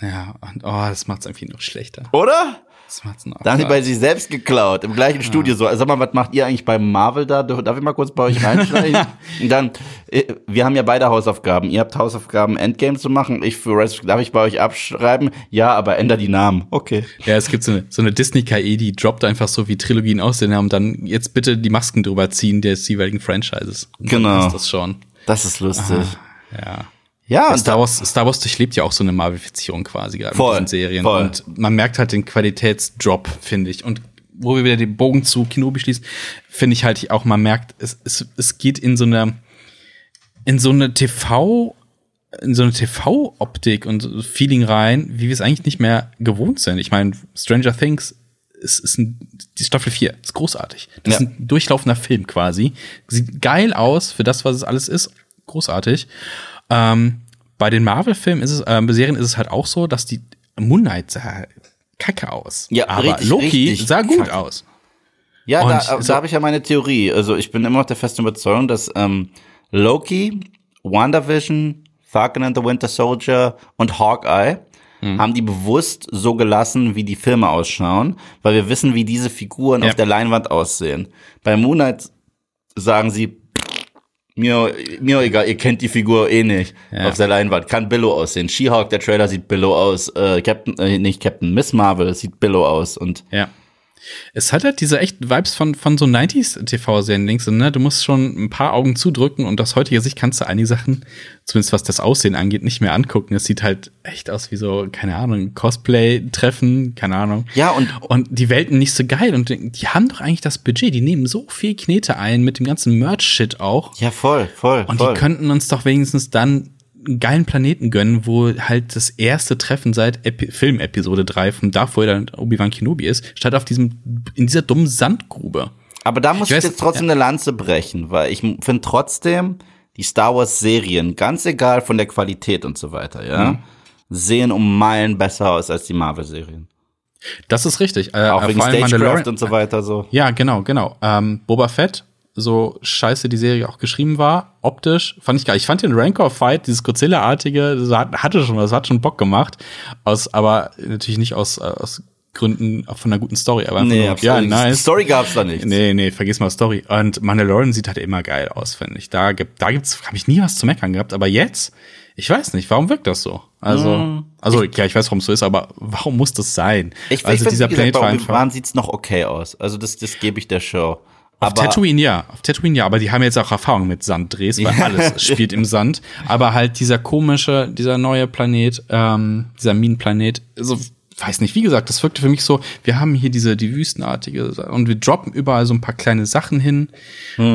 Ja, und oh, das macht's irgendwie noch schlechter. Oder? Das macht's noch. Da haben die bei sich selbst geklaut, im gleichen ja. Studio so. Also, sag mal, was macht ihr eigentlich bei Marvel da? Darf ich mal kurz bei euch reinschneiden? und dann, äh, wir haben ja beide Hausaufgaben. Ihr habt Hausaufgaben, Endgame zu machen. Ich für Res darf ich bei euch abschreiben? Ja, aber änder die Namen. Okay. Ja, es gibt so eine, so eine Disney-KI, die droppt einfach so, wie Trilogien aussehen haben. Dann jetzt bitte die Masken drüber ziehen des jeweiligen Franchises. Und genau. Ist das schon. Das ist lustig. Aha, ja. Ja, Star Wars, Star Wars durchlebt ja auch so eine Marvelifizierung quasi gerade voll, in diesen Serien. Voll. Und man merkt halt den Qualitätsdrop, finde ich. Und wo wir wieder den Bogen zu Kenobi schließen, finde ich halt auch, man merkt, es, es, es geht in so eine, in so eine TV, in so eine TV-Optik und Feeling rein, wie wir es eigentlich nicht mehr gewohnt sind. Ich meine, Stranger Things ist, ist ein, die Staffel 4 ist großartig. Das ja. ist ein durchlaufender Film quasi. Sieht geil aus für das, was es alles ist. Großartig. Ähm, bei den Marvel-Filmen ist es, äh, Serien ist es halt auch so, dass die Moon Knight sah kacke aus. Ja, aber richtig, Loki richtig sah gut kacke. aus. Ja, Und da, so- da habe ich ja meine Theorie. Also ich bin immer noch der festen Überzeugung, dass ähm, Loki, WandaVision, Falcon and the Winter Soldier und Hawkeye Hm. haben die bewusst so gelassen, wie die Filme ausschauen, weil wir wissen, wie diese Figuren Ja. auf der Leinwand aussehen. Bei Moon Knight sagen sie, mir, mir egal, ihr kennt die Figur eh nicht Ja. auf der Leinwand. Kann Billow aussehen. She-Hulk, der Trailer sieht Billow aus. Äh, Captain, äh, nicht Captain, Miss Marvel sieht Billow aus. Und Ja. Es hat halt diese echten Vibes von, von so 90s TV-Serien links, ne? Du musst schon ein paar Augen zudrücken und aus heutiger Sicht kannst du einige Sachen, zumindest was das Aussehen angeht, nicht mehr angucken. Es sieht halt echt aus wie so, keine Ahnung, Cosplay-Treffen, keine Ahnung. Ja, und- Und die Welten nicht so geil und die haben doch eigentlich das Budget. Die nehmen so viel Knete ein mit dem ganzen Merch-Shit auch. ja, voll, voll, Und voll. die könnten uns doch wenigstens dann einen geilen Planeten gönnen, wo halt das erste Treffen seit Epi Film Episode 3 von Darth Vader und Obi-Wan Kenobi ist, statt auf diesem, in dieser dummen Sandgrube. Aber da muss Ich ich, weiß- jetzt trotzdem eine Lanze brechen, weil ich finde trotzdem, die Star Wars Serien, ganz egal von der Qualität und so weiter, ja, Mhm. sehen um Meilen besser aus als die Marvel Serien. Das ist richtig. Äh, Auch äh, wegen Stagecraft und so weiter, so. Ja, genau, genau. Ähm, Boba Fett, so scheiße die Serie auch geschrieben war, optisch, fand ich geil. Ich fand den Rancor-Fight, dieses Godzilla-artige, das hat- hatte schon, das hat schon Bock gemacht. Aus, aber natürlich nicht aus, äh, aus Gründen von einer guten Story. Aber Nee, nur, ja, nice. Story gab's da nicht. Nee, nee, vergiss mal Story. Und Mandalorian sieht halt immer geil aus, finde ich. Da gibt, da gibt's, habe ich nie was zu meckern gehabt. Aber jetzt, ich weiß nicht, warum wirkt das so? Also, also, ja, ich weiß, warum es so ist, aber warum muss das sein? Ich, also ich dieser Planet war einfach. Sieht's noch okay aus. Also das, das gebe ich der Show. Auf Tatooine ja, auf Tatooine ja, aber die haben jetzt auch Erfahrung mit Sanddrehs, weil alles spielt im Sand. Aber halt dieser komische, dieser neue Planet, ähm, dieser Minenplanet, so weiß nicht, wie gesagt, das wirkte für mich so, wir haben hier diese die wüstenartige und wir droppen überall so ein paar kleine Sachen hin.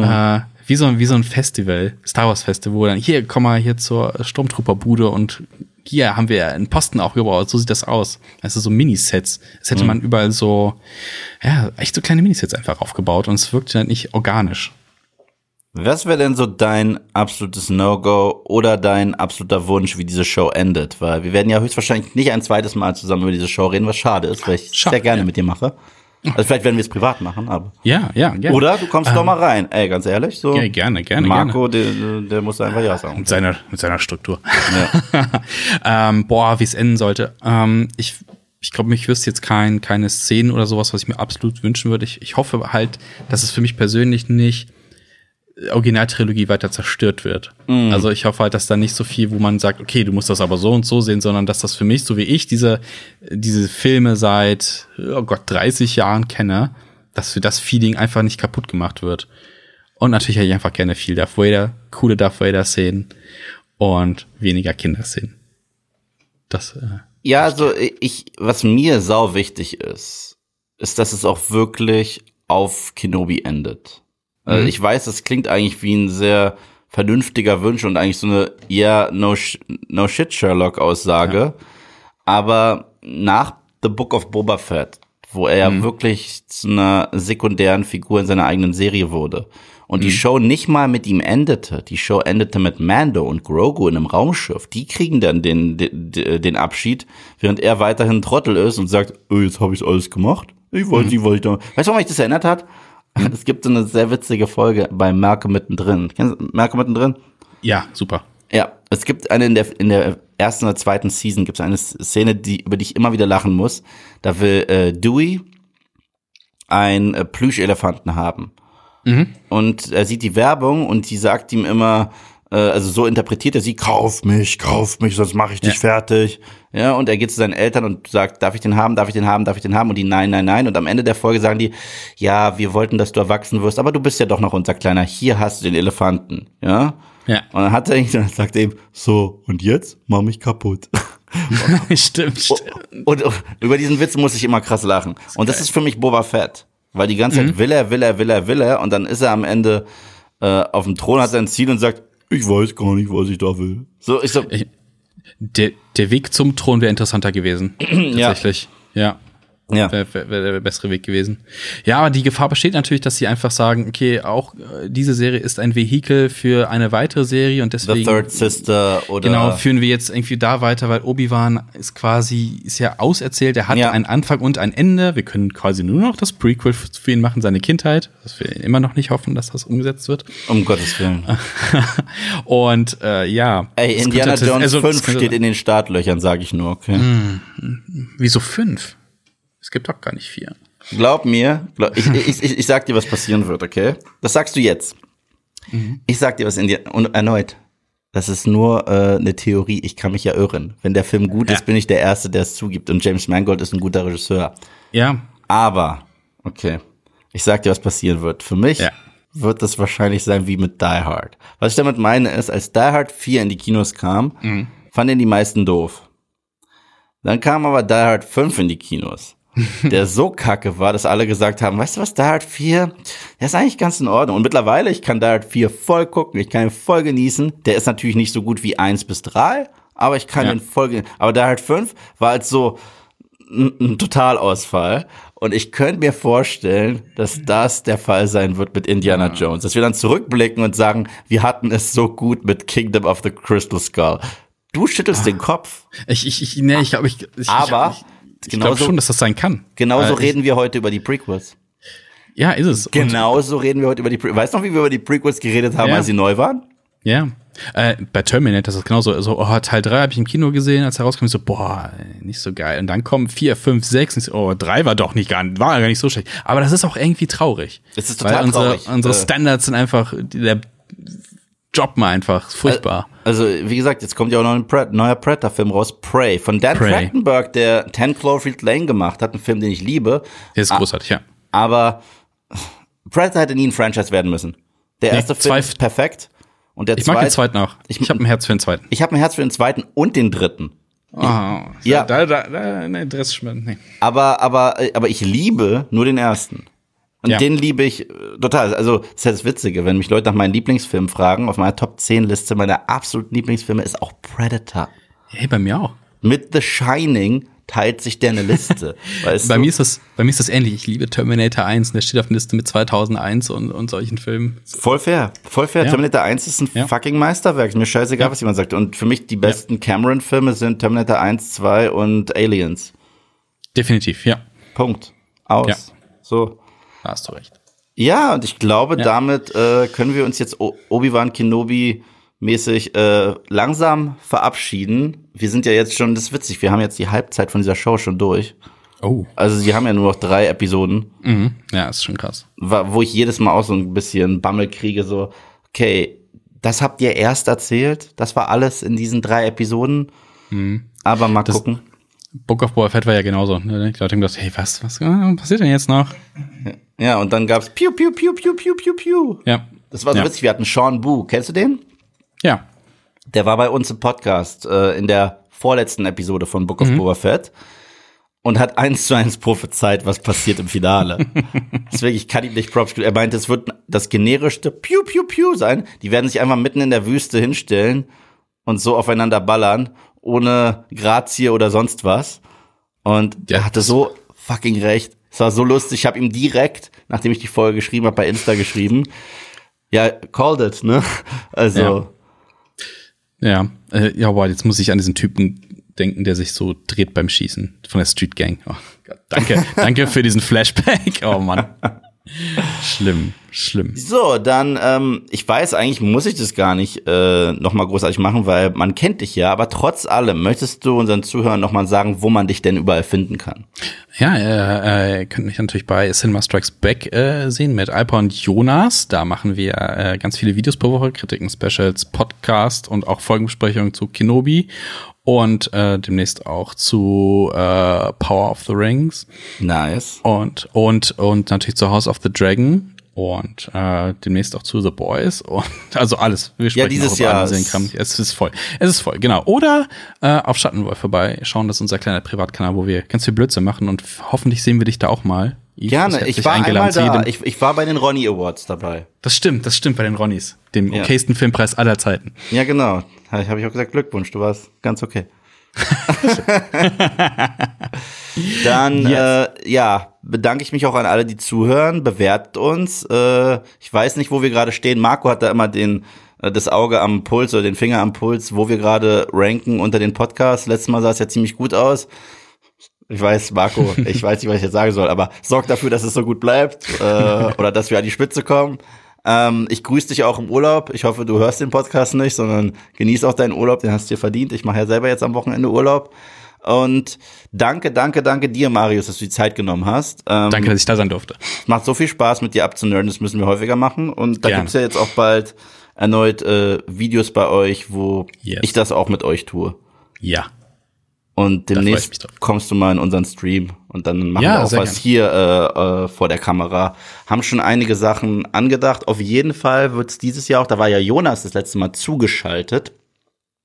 Äh, wie so, wie so ein Festival, Star Wars Festival, wo dann hier, komm mal hier zur Sturmtrooperbude und hier haben wir einen Posten auch gebaut, so sieht das aus. Also so Minisets. Es hätte man überall so, ja, echt so kleine Minisets einfach aufgebaut und es wirkte halt nicht organisch. Was wäre denn so dein absolutes No-Go oder dein absoluter Wunsch, wie diese Show endet? Weil wir werden ja höchstwahrscheinlich nicht ein zweites Mal zusammen über diese Show reden, was schade ist, weil ich Schade, sehr gerne ja. mit dir mache. Also vielleicht werden wir es privat machen, aber. Ja, ja, gerne. Oder du kommst doch mal rein. Ey, ganz ehrlich, so. Ja, gerne, gerne, Marco, Der, der muss einfach ja sagen. Mit seiner, mit seiner Struktur. Ja. ähm, boah, wie es enden sollte. Ähm, ich ich glaube, ich wüsste jetzt kein, keine Szenen oder sowas, was ich mir absolut wünschen würde. Ich, ich hoffe halt, dass es für mich persönlich nicht Originaltrilogie weiter zerstört wird. Also ich hoffe halt, dass da nicht so viel, wo man sagt, okay, du musst das aber so und so sehen, sondern dass das für mich, so wie ich diese, diese Filme seit, oh Gott, 30 Jahren kenne, dass für das Feeling einfach nicht kaputt gemacht wird. Und natürlich hätte ich einfach gerne viel Darth Vader, coole Darth Vader-Szenen und weniger Kinderszenen. Das, äh, Ja, also ich, was mir sau wichtig ist, ist, dass es auch wirklich auf Kenobi endet. Also Mhm. ich weiß, das klingt eigentlich wie ein sehr vernünftiger Wunsch und eigentlich so eine ja no sh no shit Sherlock Aussage, aber nach The Book of Boba Fett, wo er Mhm. ja wirklich zu einer sekundären Figur in seiner eigenen Serie wurde und Mhm. die Show nicht mal mit ihm endete, die Show endete mit Mando und Grogu in einem Raumschiff. Die kriegen dann den den, den Abschied, während er weiterhin Trottel ist und sagt, oh, jetzt habe ich alles gemacht. Ich wollte, Mhm. ich wollte. Weißt du, warum mich das erinnert hat? Es gibt so eine sehr witzige Folge bei Merke mittendrin. Kennst du Merke mittendrin? ja, super. Ja, es gibt eine in der, in der ersten oder zweiten Season gibt es eine Szene, die, über die ich immer wieder lachen muss. Da will äh, Dewey einen äh, Plüschelefanten haben. Und er sieht die Werbung und die sagt ihm immer, äh, also so interpretiert er sie, kauf mich, kauf mich, sonst mache ich dich Ja. fertig. Ja, und er geht zu seinen Eltern und sagt, darf ich den haben, darf ich den haben, darf ich den haben? Und die, nein, nein, nein. Und am Ende der Folge sagen die, ja, wir wollten, dass du erwachsen wirst, aber du bist ja doch noch unser Kleiner, hier hast du den Elefanten. Ja, Ja. und dann hat er ihn, dann sagt er ihm, so, und jetzt mach mich kaputt. stimmt, stimmt. Und über diesen Witz muss ich immer krass lachen. Und das ist für mich Boba Fett. Weil die ganze mhm. Zeit will er, will er, will er, will er und dann ist er am Ende äh, auf dem Thron, hat sein Ziel und sagt, ich weiß gar nicht, was ich da will. So, ich so. Der, der Weg zum Thron wäre interessanter gewesen. tatsächlich. Ja. ja. Ja. Wäre wär, wär der bessere Weg gewesen. Ja, aber die Gefahr besteht natürlich, dass sie einfach sagen, okay, auch äh, diese Serie ist ein Vehikel für eine weitere Serie und deswegen. The Third Sister oder. Genau, führen wir jetzt irgendwie da weiter, weil Obi-Wan ist quasi, ist ja auserzählt, er hat ja. einen Anfang und ein Ende. Wir können quasi nur noch das Prequel für ihn machen, seine Kindheit. Das wir immer noch nicht hoffen, dass das umgesetzt wird. Um Gottes Willen. und äh, ja. Ey, Indiana Jones also, 5 steht in den Startlöchern, sage ich nur, okay. Hm, wieso 5? Es gibt doch gar nicht vier. Glaub mir, glaub, ich, ich, ich, ich sag dir, was passieren wird, okay? Das sagst du jetzt. Mhm. Ich sag dir was in dir und erneut. Das ist nur äh, eine Theorie. Ich kann mich ja irren. Wenn der Film gut ja. ist, bin ich der Erste, der es zugibt. Und James Mangold ist ein guter Regisseur. Ja. Aber, okay, ich sag dir, was passieren wird. Für mich ja. wird das wahrscheinlich sein wie mit Die Hard. Was ich damit meine ist, als Die Hard 4 in die Kinos kam, mhm. fanden die meisten doof. Dann kam aber Die Hard 5 in die Kinos der so kacke war, dass alle gesagt haben, weißt du was, Hard 4, der ist eigentlich ganz in Ordnung. Und mittlerweile, ich kann Hard 4 voll gucken, ich kann ihn voll genießen. Der ist natürlich nicht so gut wie 1 bis 3, aber ich kann ja. ihn voll genießen. Aber Hard 5 war halt so ein, ein Totalausfall. Und ich könnte mir vorstellen, dass das der Fall sein wird mit Indiana ja. Jones. Dass wir dann zurückblicken und sagen, wir hatten es so gut mit Kingdom of the Crystal Skull. Du schüttelst ah. den Kopf. Ich, ich, ich, nee, ich glaube, ich, ich, aber ich, ich glaube schon, dass das sein kann. Genauso reden wir heute über die Prequels. Ja, ist es. Genauso reden wir heute über die Prequels. Weißt du noch, wie wir über die Prequels geredet haben, ja. als sie neu waren? Ja. Äh, bei Terminator ist das genauso. So, oh, Teil 3 habe ich im Kino gesehen, als er rauskam, ich so, boah, nicht so geil. Und dann kommen 4, 5, 6, und so, oh, 3 war doch nicht gar, war gar nicht so schlecht. Aber das ist auch irgendwie traurig. Das ist total weil unsere, traurig. Unsere äh. Standards sind einfach, der Job mal einfach. Furchtbar. Also, wie gesagt, jetzt kommt ja auch noch ein Pre neuer Predator-Film raus, Prey, von Dan Prey. Trachtenberg, der Ten Cloverfield Lane gemacht hat, ein Film, den ich liebe. Der ist großartig, ja. Aber Predator hätte nie ein Franchise werden müssen. Der erste nee, Film ist perfekt. Und der ich mag den zweiten auch. Ich, ich habe ein Herz für den zweiten. Ich habe ein Herz für den zweiten und den dritten. Oh, ja. Da, da, da, ne, Interesse nee. Aber, aber, aber ich liebe nur den ersten. Und ja. den liebe ich äh, total. Also, das ist ja das Witzige, wenn mich Leute nach meinen Lieblingsfilmen fragen, auf meiner Top 10 Liste meiner absoluten Lieblingsfilme ist auch Predator. Hey, bei mir auch. Mit The Shining teilt sich der eine Liste. weißt bei, du? mir ist das, bei mir ist das ähnlich. Ich liebe Terminator 1 und der steht auf der Liste mit 2001 und, und solchen Filmen. Voll fair, voll fair. Ja. Terminator 1 ist ein ja. fucking Meisterwerk. Ist mir scheißegal, ja. was jemand sagt. Und für mich die besten Cameron-Filme sind Terminator 1, 2 und Aliens. Definitiv, ja. Punkt. Aus. So. Da hast du recht. Ja, und ich glaube, ja. damit äh, können wir uns jetzt Obi-Wan Kenobi mäßig äh, langsam verabschieden. Wir sind ja jetzt schon, das ist witzig, wir haben jetzt die Halbzeit von dieser Show schon durch. Oh. Also sie haben ja nur noch drei Episoden. Mhm. Ja, ist schon krass. Wo ich jedes Mal auch so ein bisschen Bammel kriege, so, okay, das habt ihr erst erzählt, das war alles in diesen drei Episoden. Mhm. Aber mal das, gucken. Book of Boba Fett war ja genauso. Ne? Die Leute haben gedacht, hey, was, was äh, passiert denn jetzt noch? Ja, und dann gab's Piu, Piu, Piu, Piu, Piu, Piu, Piu. Ja. Das war so ja. witzig. Wir hatten Sean Boo. Kennst du den? Ja. Der war bei uns im Podcast äh, in der vorletzten Episode von Book of mhm. Boba Fett und hat eins zu eins prophezeit, was passiert im Finale. Deswegen, ich kann ihm nicht Props Er meinte, es wird das generischste Piu, Piu, Piu sein. Die werden sich einfach mitten in der Wüste hinstellen und so aufeinander ballern ohne Grazie oder sonst was. Und ja. er hatte so fucking recht. Es war so lustig. Ich habe ihm direkt, nachdem ich die Folge geschrieben habe, bei Insta geschrieben. Ja, called it, ne? Also. Ja, ja, äh, ja boah, jetzt muss ich an diesen Typen denken, der sich so dreht beim Schießen von der Street Gang. Oh Gott, danke, danke für diesen Flashback. Oh Mann. Schlimm, schlimm. So, dann, ähm, ich weiß, eigentlich muss ich das gar nicht äh, nochmal großartig machen, weil man kennt dich ja, aber trotz allem, möchtest du unseren Zuhörern nochmal sagen, wo man dich denn überall finden kann? Ja, äh, äh, könnt mich natürlich bei Cinema Strikes Back äh, sehen mit Alpa und Jonas. Da machen wir äh, ganz viele Videos pro Woche, Kritiken, Specials, Podcast und auch Folgenbesprechungen zu Kenobi und äh, demnächst auch zu äh, Power of the Rings. Nice. Und und und natürlich zu House of the Dragon und äh, demnächst auch zu The Boys und also alles. Wir sprechen ja, dieses Jahr. Es ist voll. Es ist voll, genau. Oder äh, auf Schattenwolf vorbei schauen, das ist unser kleiner Privatkanal, wo wir ganz viel Blödsinn machen und hoffentlich sehen wir dich da auch mal Yves, Gerne, ich, ich war einmal da. Ich, ich, war bei den Ronnie Awards dabei. Das stimmt, das stimmt bei den Ronnies, dem ja. okaysten Filmpreis aller Zeiten. Ja, genau. Habe ich auch gesagt, Glückwunsch, du warst ganz okay. Dann, yes. äh, ja, bedanke ich mich auch an alle, die zuhören. Bewertet uns. Äh, ich weiß nicht, wo wir gerade stehen. Marco hat da immer den äh, das Auge am Puls oder den Finger am Puls, wo wir gerade ranken unter den Podcasts. Letztes Mal sah es ja ziemlich gut aus. Ich weiß, Marco, ich weiß nicht, was ich jetzt sagen soll, aber sorg dafür, dass es so gut bleibt äh, oder dass wir an die Spitze kommen. Ähm, ich grüße dich auch im Urlaub. Ich hoffe, du hörst den Podcast nicht, sondern genieß auch deinen Urlaub, den hast du dir verdient. Ich mache ja selber jetzt am Wochenende Urlaub. Und danke, danke, danke dir, Marius, dass du die Zeit genommen hast. Ähm, danke, dass ich da sein durfte. Es macht so viel Spaß, mit dir abzunörden, das müssen wir häufiger machen. Und da Gerne. gibt's ja jetzt auch bald erneut äh, Videos bei euch, wo yes. ich das auch mit euch tue. Ja. Und demnächst kommst du mal in unseren Stream und dann machen ja, wir auch was gern. hier äh, äh, vor der Kamera. Haben schon einige Sachen angedacht. Auf jeden Fall wird es dieses Jahr auch, da war ja Jonas das letzte Mal zugeschaltet.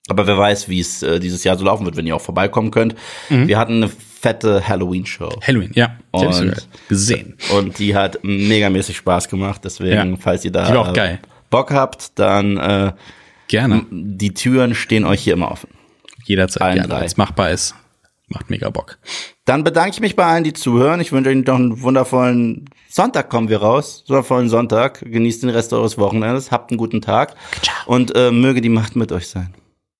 Aber wer weiß, wie es äh, dieses Jahr so laufen wird, wenn ihr auch vorbeikommen könnt. Mhm. Wir hatten eine fette Halloween-Show. Halloween, ja. Und, gesehen. Und die hat megamäßig Spaß gemacht. Deswegen, ja. falls ihr da äh, Bock habt, dann äh, gerne. Die Türen stehen euch hier immer offen jederzeit gerne, wenn es machbar ist. Macht mega Bock. Dann bedanke ich mich bei allen, die zuhören. Ich wünsche Ihnen noch einen wundervollen Sonntag kommen wir raus. Wundervollen Sonntag. Genießt den Rest eures Wochenendes. Habt einen guten Tag. Und äh, möge die Macht mit euch sein.